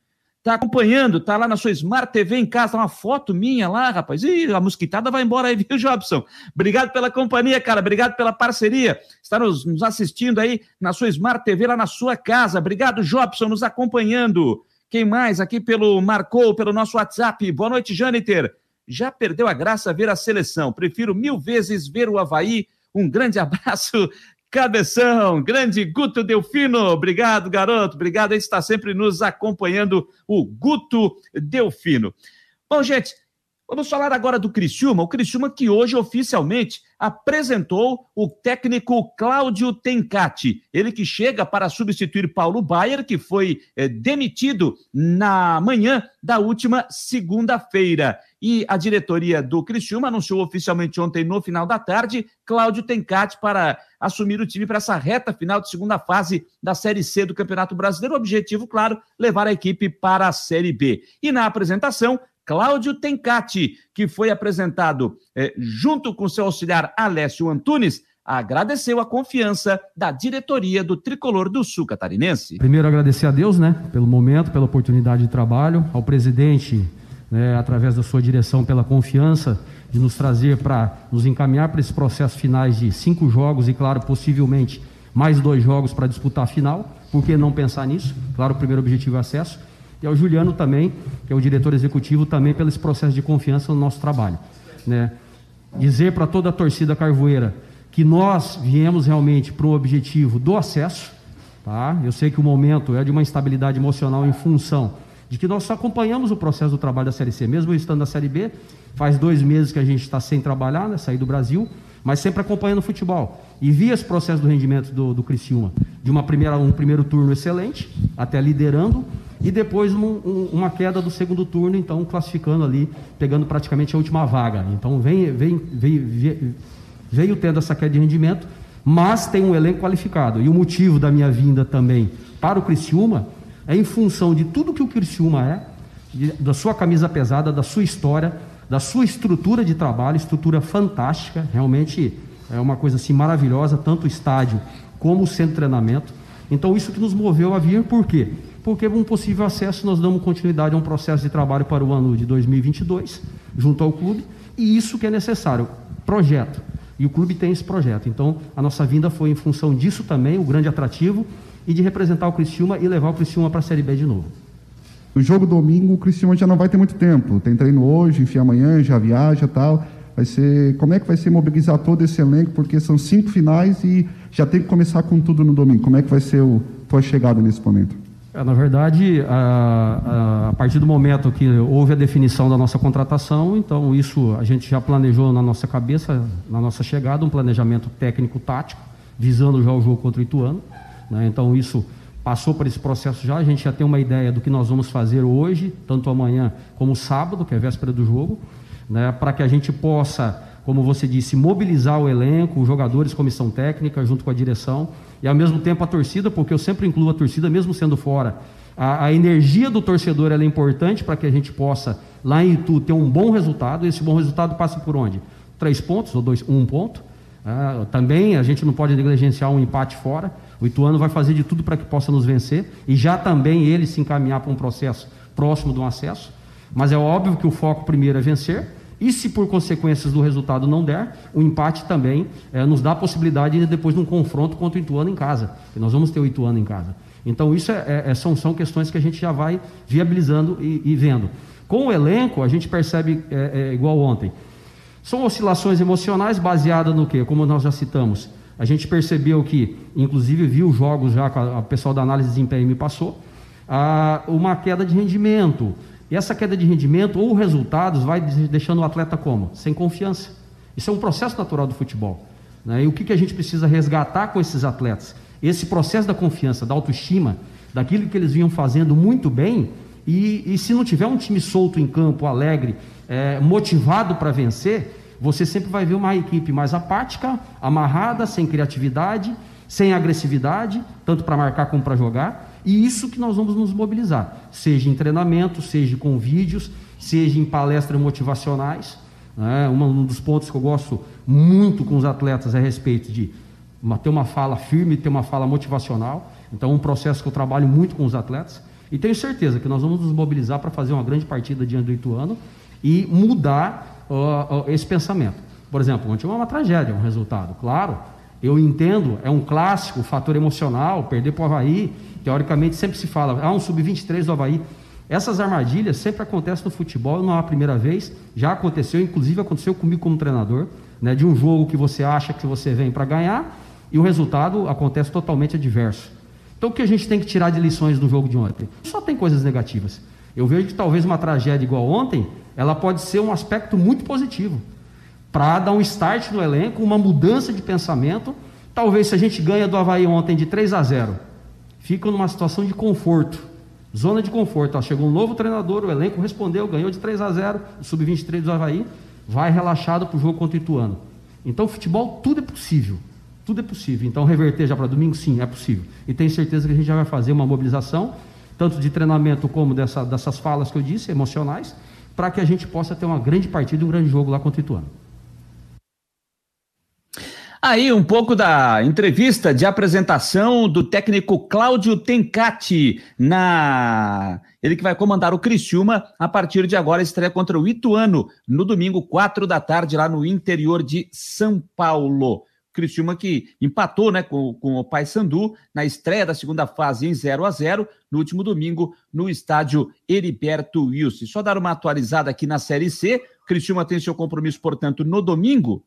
Tá acompanhando, tá lá na sua Smart TV em casa, tá uma foto minha lá, rapaz. Ih, a mosquitada vai embora aí, viu, Jobson? Obrigado pela companhia, cara. Obrigado pela parceria. Está nos, nos assistindo aí na sua Smart TV, lá na sua casa. Obrigado, Jobson, nos acompanhando. Quem mais? Aqui pelo Marcou, pelo nosso WhatsApp. Boa noite, Jâniter. Já perdeu a graça ver a seleção. Prefiro mil vezes ver o Havaí. Um grande abraço Cabeção, grande Guto Delfino, obrigado, garoto, obrigado. Aí está sempre nos acompanhando, o Guto Delfino. Bom, gente, vamos falar agora do Criciúma, o Criciúma que hoje oficialmente apresentou o técnico Cláudio Tencati, ele que chega para substituir Paulo Baier, que foi eh, demitido na manhã da última segunda-feira. E a diretoria do Criciúma anunciou oficialmente ontem, no final da tarde, Cláudio Tencati para assumir o time para essa reta final de segunda fase da Série C do Campeonato Brasileiro. O objetivo, claro, levar a equipe para a Série B. E na apresentação, Cláudio Tencati, que foi apresentado eh, junto com seu auxiliar Alessio Antunes, agradeceu a confiança da diretoria do Tricolor do Sul Catarinense. Primeiro agradecer a Deus, né, pelo momento, pela oportunidade de trabalho, ao presidente, né, através da sua direção, pela confiança de nos trazer para nos encaminhar para esses processos finais de cinco jogos e, claro, possivelmente mais dois jogos para disputar a final. Por que não pensar nisso? Claro, o primeiro objetivo é acesso e ao Juliano também, que é o diretor executivo, também pelo esse processo de confiança no nosso trabalho. Né? Dizer para toda a torcida carvoeira que nós viemos realmente para o objetivo do acesso, tá? Eu sei que o momento é de uma instabilidade emocional em função de que nós só acompanhamos o processo do trabalho da Série C, mesmo estando na Série B, faz dois meses que a gente está sem trabalhar, né, sair do Brasil, mas sempre acompanhando o futebol. E vi esse processo do rendimento do, do Criciúma, de uma primeira, um primeiro turno excelente, até liderando, e depois um, um, uma queda do segundo turno, então classificando ali, pegando praticamente a última vaga. Então vem, vem, veio, veio tendo essa queda de rendimento, mas tem um elenco qualificado. E o motivo da minha vinda também para o Criciúma é em função de tudo que o Criciúma é, de, da sua camisa pesada, da sua história, da sua estrutura de trabalho, estrutura fantástica, realmente é uma coisa assim maravilhosa, tanto o estádio como o centro de treinamento. Então isso que nos moveu a vir, por quê? Porque um possível acesso nós damos continuidade a um processo de trabalho para o ano de 2022, junto ao clube, e isso que é necessário, projeto. E o clube tem esse projeto. Então, a nossa vinda foi em função disso também, o grande atrativo, e de representar o Criciúma e levar o Criciúma para a Série B de novo. O jogo domingo, o Cristiano já não vai ter muito tempo. Tem treino hoje, enfim, amanhã já viaja tal. Vai ser, como é que vai ser mobilizar todo esse elenco? Porque são cinco finais e já tem que começar com tudo no domingo. Como é que vai ser o tua chegada nesse momento? É, na verdade, a, a, a, partir do momento que houve a definição da nossa contratação, então isso a gente já planejou na nossa cabeça, na nossa chegada, um planejamento técnico-tático, visando já o jogo contra o Ituano. Né? Então isso passou por esse processo já, a gente já tem uma ideia do que nós vamos fazer hoje, tanto amanhã como sábado, que é véspera do jogo, né, para que a gente possa, como você disse, mobilizar o elenco, os jogadores, comissão técnica, junto com a direção, e ao mesmo tempo a torcida, porque eu sempre incluo a torcida, mesmo sendo fora. A, a energia do torcedor é importante para que a gente possa, lá em Itu, ter um bom resultado, e esse bom resultado passa por onde? Três pontos ou dois, um ponto. Ah, também a gente não pode negligenciar um empate fora. O Ituano vai fazer de tudo para que possa nos vencer e já também ele se encaminhar para um processo próximo do acesso. Mas é óbvio que o foco primeiro é vencer E se por consequências do resultado não der, o empate também é, nos dá a possibilidade de depois de um confronto contra o Ituano em casa. E nós vamos ter o Ituano em casa. Então, isso é, é, são, são questões que a gente já vai viabilizando e, e vendo. Com o elenco, a gente percebe é, é, igual ontem. São oscilações emocionais baseadas no quê? Como nós já citamos. A gente percebeu que, inclusive, viu jogos já, a pessoal da análise de desempenho me passou, uma queda de rendimento. E essa queda de rendimento ou resultados vai deixando o atleta como? Sem confiança. Isso é um processo natural do futebol. Né? E o que, que a gente precisa resgatar com esses atletas? esse processo da confiança, da autoestima, daquilo que eles vinham fazendo muito bem, e, e se não tiver um time solto em campo, alegre, é, motivado para vencer, você sempre vai ver uma equipe mais apática, amarrada, sem criatividade, sem agressividade, tanto para marcar como para jogar, e isso que nós vamos nos mobilizar, seja em treinamento, seja com vídeos, seja em palestras motivacionais. Né? Um dos pontos que eu gosto muito com os atletas é a respeito de uma, ter uma fala firme, ter uma fala motivacional. Então, um processo que eu trabalho muito com os atletas. E tenho certeza que nós vamos nos mobilizar para fazer uma grande partida diante do Ituano e mudar uh, uh, esse pensamento. Por exemplo, ontem foi uma tragédia, um resultado. Claro, eu entendo, é um clássico, fator emocional, perder para o Havaí. Teoricamente, sempre se fala, ah, um sub-23 do Havaí. Essas armadilhas sempre acontecem no futebol, não é a primeira vez, já aconteceu, inclusive aconteceu comigo como treinador, né, de um jogo que você acha que você vem para ganhar e o resultado acontece totalmente adverso. Então o que a gente tem que tirar de lições do jogo de ontem? Só tem coisas negativas. Eu vejo que talvez uma tragédia igual ontem, ela pode ser um aspecto muito positivo para dar um start no elenco, uma mudança de pensamento. Talvez se a gente ganha do Havaí ontem de 3 a 0, fica numa situação de conforto, zona de conforto. Ó, chegou um novo treinador, o elenco respondeu, ganhou de 3 a 0, o sub-23 do Havaí, vai relaxado para o jogo contra o Ituano. Então, futebol, tudo é possível. Tudo é possível. Então, reverter já para domingo, sim, é possível. E tenho certeza que a gente já vai fazer uma mobilização, tanto de treinamento como dessa, dessas falas que eu disse, emocionais, para que a gente possa ter uma grande partida um grande jogo lá contra o Ituano. Aí um pouco da entrevista de apresentação do técnico Cláudio Tencati na ele que vai comandar o Criciúma a partir de agora estreia contra o Ituano no domingo quatro da tarde lá no interior de São Paulo. Criciúma que empatou né, com, com o Paysandu na estreia da segunda fase em 0 a 0 no último domingo no estádio Heriberto Wilson. Só dar uma atualizada aqui na Série C. Criciúma tem seu compromisso, portanto, no domingo.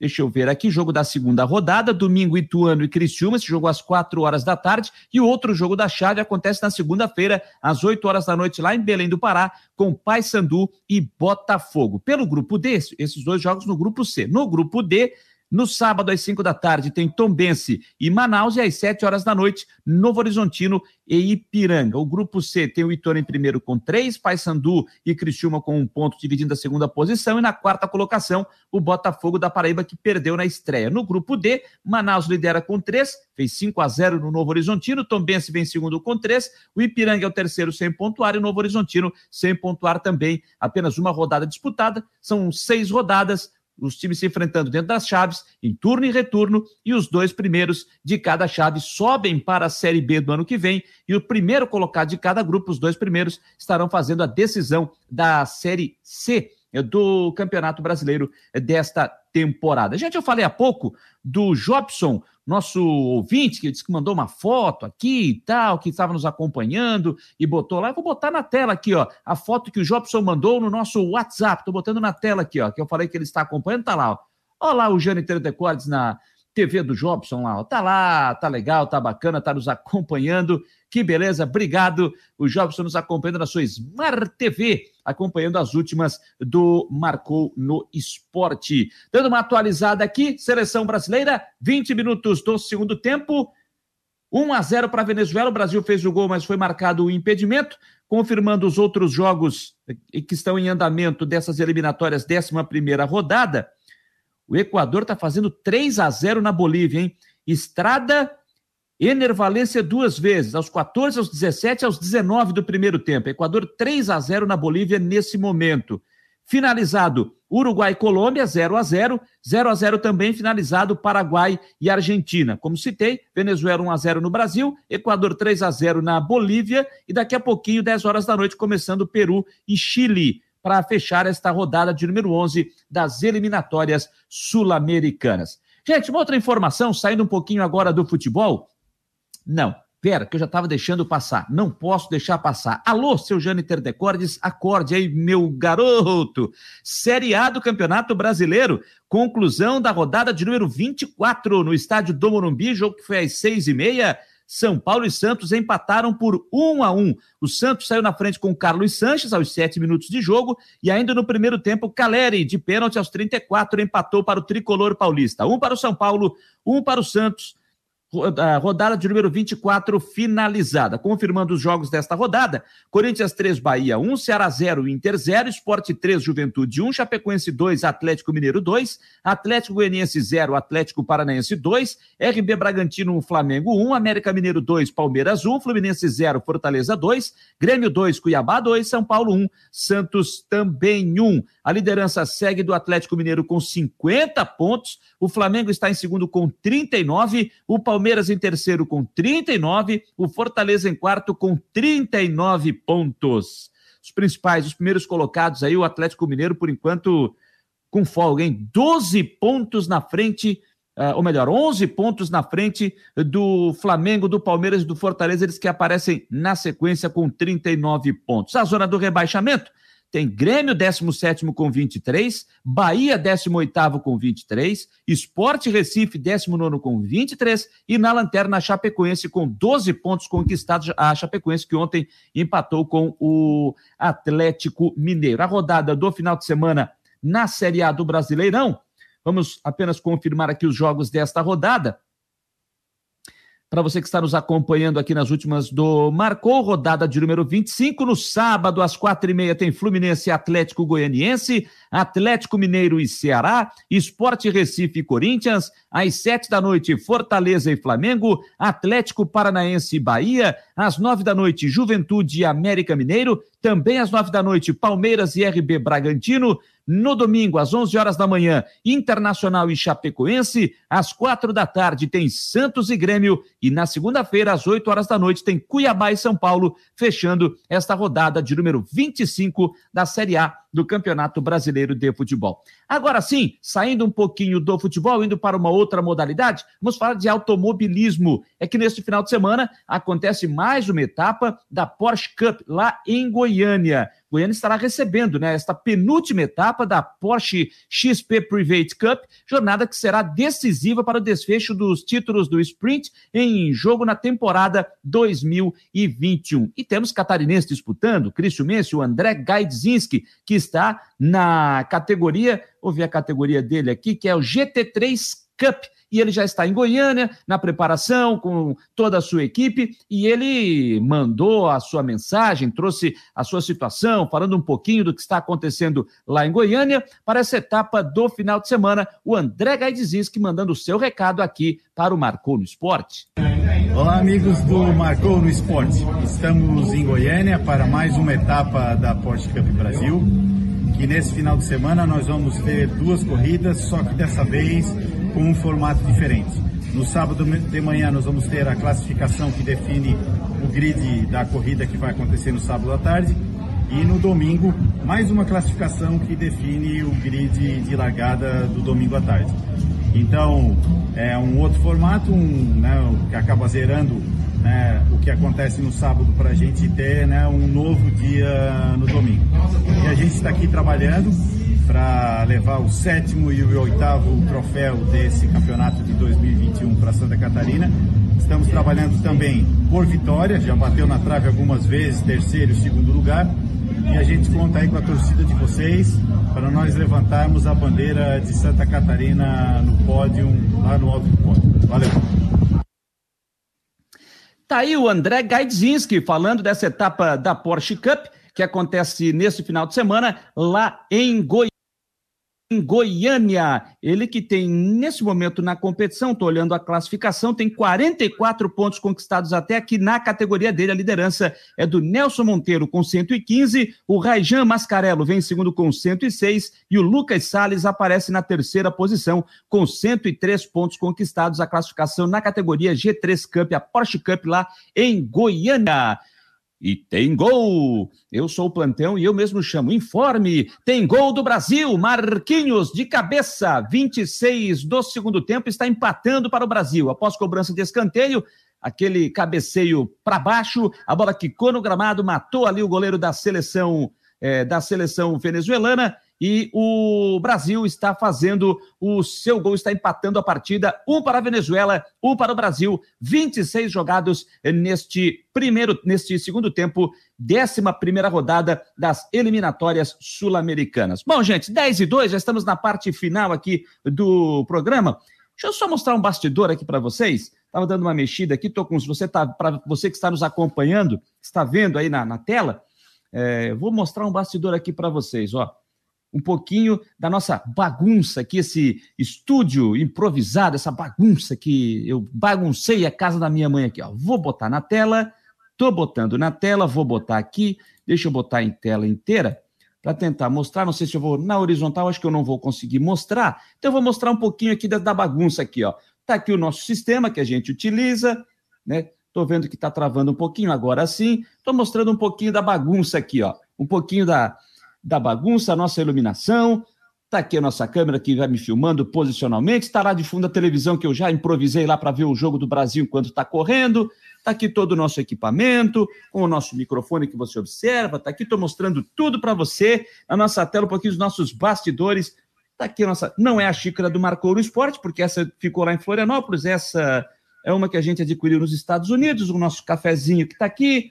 Deixa eu ver aqui, jogo da segunda rodada, domingo Ituano e Criciúma, esse jogo às 4 horas da tarde, e o outro jogo da chave acontece na segunda-feira, às 8 horas da noite, lá em Belém do Pará, com Paysandu e Botafogo. Pelo grupo D, esses dois jogos no grupo C. No grupo D, no sábado, às 5 da tarde, tem Tombense e Manaus, e às 7 horas da noite, Novo Horizontino e Ipiranga. O grupo C tem o Ituano em primeiro com três, Paysandu e Criciúma com um ponto dividindo a segunda posição, e na quarta colocação, o Botafogo da Paraíba, que perdeu na estreia. No grupo D, Manaus lidera com três, fez 5 a 0 no Novo Horizontino, Tombense vem segundo com três, o Ipiranga é o terceiro sem pontuar, e o Novo Horizontino sem pontuar também. Apenas uma rodada disputada, são seis rodadas, os times se enfrentando dentro das chaves, em turno e retorno, e os dois primeiros de cada chave sobem para a Série B do ano que vem, e o primeiro colocado de cada grupo, os dois primeiros, estarão fazendo a decisão da Série C do Campeonato Brasileiro desta temporada. Gente, eu falei há pouco do Jobson, nosso ouvinte, que disse que mandou uma foto aqui e tal, que estava nos acompanhando e botou lá. Eu vou botar na tela aqui, ó, a foto que o Jobson mandou no nosso WhatsApp. Estou botando na tela aqui, ó, que eu falei que ele está acompanhando, tá lá, ó. Olha lá o Jânio Teledecordes na TV do Jobson lá, ó. Tá lá, tá legal, tá bacana, tá nos acompanhando. Que beleza, obrigado. O Jobson nos acompanhando na sua Smart TV, acompanhando as últimas do Marcou no Esporte. Dando uma atualizada aqui, seleção brasileira, 20 minutos do segundo tempo. 1 a 0 para a Venezuela. O Brasil fez o gol, mas foi marcado o impedimento. Confirmando os outros jogos que estão em andamento dessas eliminatórias, 11 rodada. O Equador está fazendo 3 a 0 na Bolívia, hein? Estrada Enervalência duas vezes, aos 14, aos 17, aos 19 do primeiro tempo. Equador 3 a 0 na Bolívia nesse momento. Finalizado Uruguai e Colômbia 0 a 0, 0 a 0 também finalizado Paraguai e Argentina. Como citei, Venezuela 1 a 0 no Brasil, Equador 3 a 0 na Bolívia e daqui a pouquinho 10 horas da noite começando Peru e Chile. para fechar esta rodada de número 11 das eliminatórias sul-americanas. Gente, uma outra informação, saindo um pouquinho agora do futebol. Não, pera, que eu já estava deixando passar. Não posso deixar passar. Alô, seu Jâniter Decordes, acorde aí, meu garoto. Série A do Campeonato Brasileiro, conclusão da rodada de número 24 no estádio do Morumbi, jogo que foi às seis e meia. São Paulo e Santos empataram por um a um. O Santos saiu na frente com Carlos Sanches aos sete minutos de jogo e ainda no primeiro tempo, Caleri, de pênalti aos 34, empatou para o tricolor paulista. Um para o São Paulo, um para o Santos rodada de número 24 finalizada. Confirmando os jogos desta rodada: Corinthians 3, Bahia 1, Ceará 0, Inter 0, Esporte 3, Juventude 1, Chapecoense 2, Atlético Mineiro 2, Atlético Goianiense 0, Atlético Paranaense 2, RB Bragantino 1, Flamengo 1, América Mineiro 2, Palmeiras 1, Fluminense 0, Fortaleza 2, Grêmio 2, Cuiabá 2, São Paulo 1, Santos também 1. A liderança segue do Atlético Mineiro com 50 pontos, o Flamengo está em segundo com 39, o Palmeiras em terceiro com 39, o Fortaleza em quarto com 39 pontos. Os principais, os primeiros colocados aí, o Atlético Mineiro, por enquanto, com folga, em 12 pontos na frente uh, ou melhor, 11 pontos na frente do Flamengo, do Palmeiras e do Fortaleza, eles que aparecem na sequência com 39 pontos. A zona do rebaixamento tem Grêmio 17 com 23, Bahia 18 com 23, Esporte Recife 19 com 23 e na lanterna a Chapecoense com 12 pontos conquistados. A Chapecoense que ontem empatou com o Atlético Mineiro. A rodada do final de semana na Série A do Brasileirão. Vamos apenas confirmar aqui os jogos desta rodada. Para você que está nos acompanhando aqui nas últimas do Marcou, rodada de número 25. No sábado, às quatro e meia, tem Fluminense Atlético Goianiense, Atlético Mineiro e Ceará, Esporte Recife e Corinthians. Às sete da noite, Fortaleza e Flamengo, Atlético Paranaense e Bahia. Às nove da noite, Juventude e América Mineiro. Também às nove da noite, Palmeiras e RB Bragantino. No domingo, às 11 horas da manhã, Internacional e Chapecoense. Às quatro da tarde, tem Santos e Grêmio. E na segunda-feira, às 8 horas da noite, tem Cuiabá e São Paulo, fechando esta rodada de número 25 da Série A do Campeonato Brasileiro de Futebol. Agora sim, saindo um pouquinho do futebol, indo para uma outra modalidade, vamos falar de automobilismo. É que neste final de semana acontece mais uma etapa da Porsche Cup lá em Goiânia. Goiânia estará recebendo né, esta penúltima etapa da Porsche XP Private Cup, jornada que será decisiva para o desfecho dos títulos do sprint em jogo na temporada 2021. E temos catarinenses disputando, Cristian Mense, o André Gaidzinski, que está na categoria, vou ver a categoria dele aqui, que é o GT3 Cup, e ele já está em Goiânia, na preparação com toda a sua equipe, e ele mandou a sua mensagem, trouxe a sua situação, falando um pouquinho do que está acontecendo lá em Goiânia, para essa etapa do final de semana, o André Gaidzinski mandando o seu recado aqui para o Marcou no Esporte. Olá, amigos do Marcou no Esporte. Estamos em Goiânia para mais uma etapa da Porsche Cup Brasil. Que nesse final de semana nós vamos ter duas corridas, só que dessa vez com um formato diferente. No sábado de manhã nós vamos ter a classificação que define o grid da corrida que vai acontecer no sábado à tarde. E no domingo, mais uma classificação que define o grid de largada do domingo à tarde. Então, é um outro formato, um, né, que acaba zerando né, o que acontece no sábado para a gente ter né, um novo dia no domingo. E a gente está aqui trabalhando para levar o sétimo e o oitavo troféu desse campeonato de 2021 para Santa Catarina. Estamos trabalhando também por vitória, já bateu na trave algumas vezes, terceiro e segundo lugar. E a gente conta aí com a torcida de vocês para nós levantarmos a bandeira de Santa Catarina no pódio, lá no alto do pódio. Valeu! Tá aí o André Gaidzinski falando dessa etapa da Porsche Cup que acontece nesse final de semana lá em em Goiânia. Ele que tem, nesse momento na competição, estou olhando a classificação, tem 44 pontos conquistados até aqui na categoria dele. A liderança é do Nelson Monteiro com 115, o Raijan Mascarello vem em segundo com 106 e o Lucas Salles aparece na terceira posição com 103 pontos conquistados. A classificação na categoria G3 Cup, a Porsche Cup lá em Goiânia. E tem gol! Eu sou o plantão e eu mesmo chamo. Informe! Tem gol do Brasil! Marquinhos de cabeça, 26 do segundo tempo, está empatando para o Brasil. Após cobrança de escanteio, aquele cabeceio para baixo, a bola quicou no gramado, matou ali o goleiro da seleção é, da seleção venezuelana e o Brasil está fazendo o seu gol, está empatando a partida, um para a Venezuela, um para o Brasil, 26 jogados neste primeiro, neste segundo tempo, 11 primeira rodada das eliminatórias sul-americanas. Bom, gente, 10 e 2, já estamos na parte final aqui do programa. Deixa eu só mostrar um bastidor aqui para vocês. Estava dando uma mexida aqui, tô com você tá para você que está nos acompanhando, está vendo aí na, na tela. É, vou mostrar um bastidor aqui para vocês, ó um pouquinho da nossa bagunça aqui, esse estúdio improvisado, essa bagunça que eu baguncei a casa da minha mãe aqui, ó. Vou botar na tela, tô botando na tela, vou botar aqui, deixa eu botar em tela inteira para tentar mostrar, não sei se eu vou na horizontal, acho que eu não vou conseguir mostrar. Então eu vou mostrar um pouquinho aqui da, da bagunça aqui, ó. Tá aqui o nosso sistema que a gente utiliza, né? Tô vendo que tá travando um pouquinho agora sim. Tô mostrando um pouquinho da bagunça aqui, ó. Um pouquinho da da bagunça, a nossa iluminação. Está aqui a nossa câmera que vai me filmando posicionalmente. Está lá de fundo a televisão que eu já improvisei lá para ver o jogo do Brasil enquanto está correndo. Está aqui todo o nosso equipamento, com o nosso microfone que você observa. Está aqui, estou mostrando tudo para você. Na nossa tela, um pouquinho dos nossos bastidores. Está aqui a nossa. Não é a xícara do Marcou no Esporte, porque essa ficou lá em Florianópolis. Essa é uma que a gente adquiriu nos Estados Unidos. O nosso cafezinho que está aqui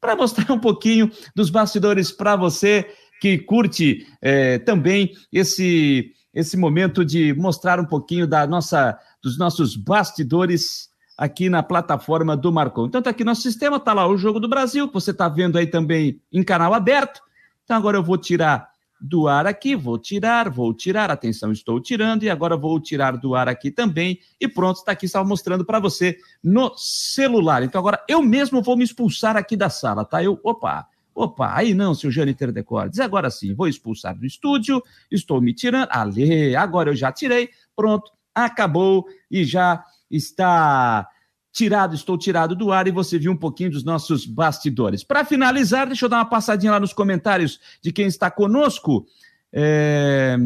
para mostrar um pouquinho dos bastidores para você que curte é, também esse esse momento de mostrar um pouquinho da nossa dos nossos bastidores aqui na plataforma do Marcon. Então tá aqui nosso sistema, tá lá o jogo do Brasil, você tá vendo aí também em canal aberto. Então agora eu vou tirar do ar aqui, vou tirar, vou tirar, atenção, estou tirando, e agora vou tirar do ar aqui também, e pronto, está aqui, estava mostrando para você no celular. Então agora eu mesmo vou me expulsar aqui da sala, tá? Eu, opa, opa, aí não, seu Jâniter Decordes, agora sim, vou expulsar do estúdio, estou me tirando, ali, agora eu já tirei, pronto, acabou, e já está tirado, estou tirado do ar e você viu um pouquinho dos nossos bastidores. Para finalizar, deixa eu dar uma passadinha lá nos comentários de quem está conosco. É...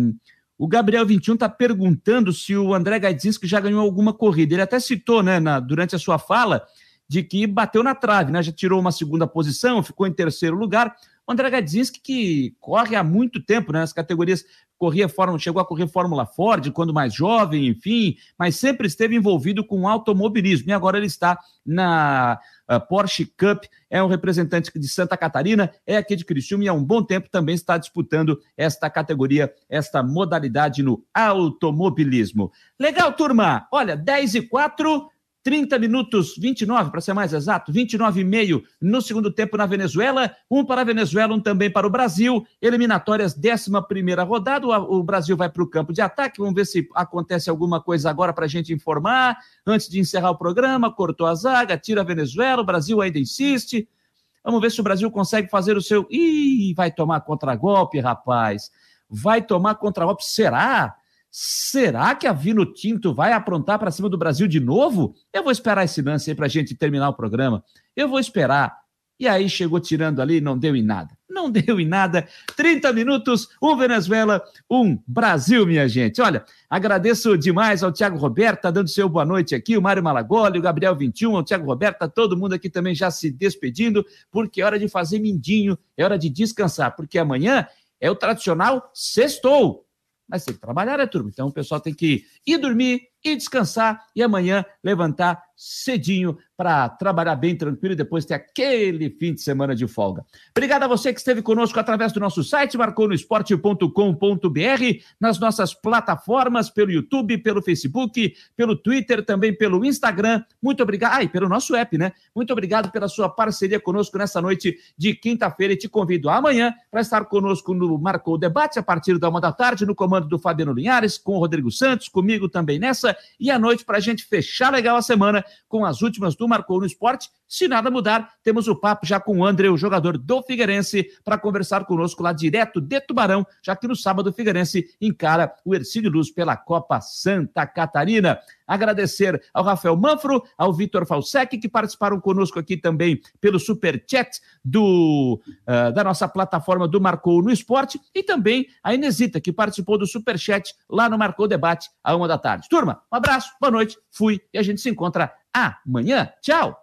O Gabriel 21 está perguntando se o André Gaidzinski já ganhou alguma corrida. Ele até citou, né, na, durante a sua fala, de que bateu na trave, né? Já tirou uma segunda posição, ficou em terceiro lugar. O André Gadzinski, que corre há muito tempo né, nas categorias, corria Fórmula, chegou a correr Fórmula Ford quando mais jovem, enfim, mas sempre esteve envolvido com automobilismo. E agora ele está na uh, Porsche Cup, é um representante de Santa Catarina, é aqui de Criciúma e há um bom tempo também está disputando esta categoria, esta modalidade no automobilismo. Legal, turma? Olha, 10 e 4. 30 minutos, 29 para ser mais exato, 29 e meio no segundo tempo na Venezuela, um para a Venezuela, um também para o Brasil, eliminatórias, 11 primeira rodada, o Brasil vai para o campo de ataque, vamos ver se acontece alguma coisa agora para a gente informar, antes de encerrar o programa, cortou a zaga, tira a Venezuela, o Brasil ainda insiste, vamos ver se o Brasil consegue fazer o seu, ih, vai tomar contragolpe, rapaz, vai tomar contragolpe, será? Será que a Vino Tinto vai aprontar para cima do Brasil de novo? Eu vou esperar esse lance aí para a gente terminar o programa. Eu vou esperar. E aí chegou tirando ali, não deu em nada. Não deu em nada. 30 minutos, um Venezuela, um Brasil, minha gente. Olha, agradeço demais ao Tiago Roberto, tá dando seu boa noite aqui, o Mário Malagoli, o Gabriel 21, o Tiago Roberto, todo mundo aqui também já se despedindo, porque é hora de fazer mindinho, é hora de descansar, porque amanhã é o tradicional sextou mas tem que trabalhar, né, turma? Então o pessoal tem que ir dormir, ir descansar e amanhã levantar cedinho para trabalhar bem tranquilo e depois ter aquele fim de semana de folga. Obrigado a você que esteve conosco através do nosso site, marconosport.com.br, nas nossas plataformas, pelo YouTube, pelo Facebook, pelo Twitter, também pelo Instagram. Muito obrigado. Ah, e pelo nosso app, né? Muito obrigado pela sua parceria conosco nessa noite de quinta-feira e te convido amanhã para estar conosco no Marcou Debate a partir da uma da tarde, no comando do Fabiano Linhares, com o Rodrigo Santos, comigo também nessa, e à noite para a gente fechar legal a semana com as últimas do Marcou no Esporte, Se nada mudar, temos o papo já com o André, o jogador do Figueirense, para conversar conosco lá direto de Tubarão, já que no sábado o Figueirense encara o Ercílio Luz pela Copa Santa Catarina. Agradecer ao Rafael Manfro, ao Vitor Falsec, que participaram conosco aqui também pelo super chat do, uh, da nossa plataforma do Marcou no Esporte, e também a Inesita, que participou do super chat lá no Marcou Debate, à uma da tarde. Turma, um abraço, boa noite, fui, e a gente se encontra amanhã. Tchau!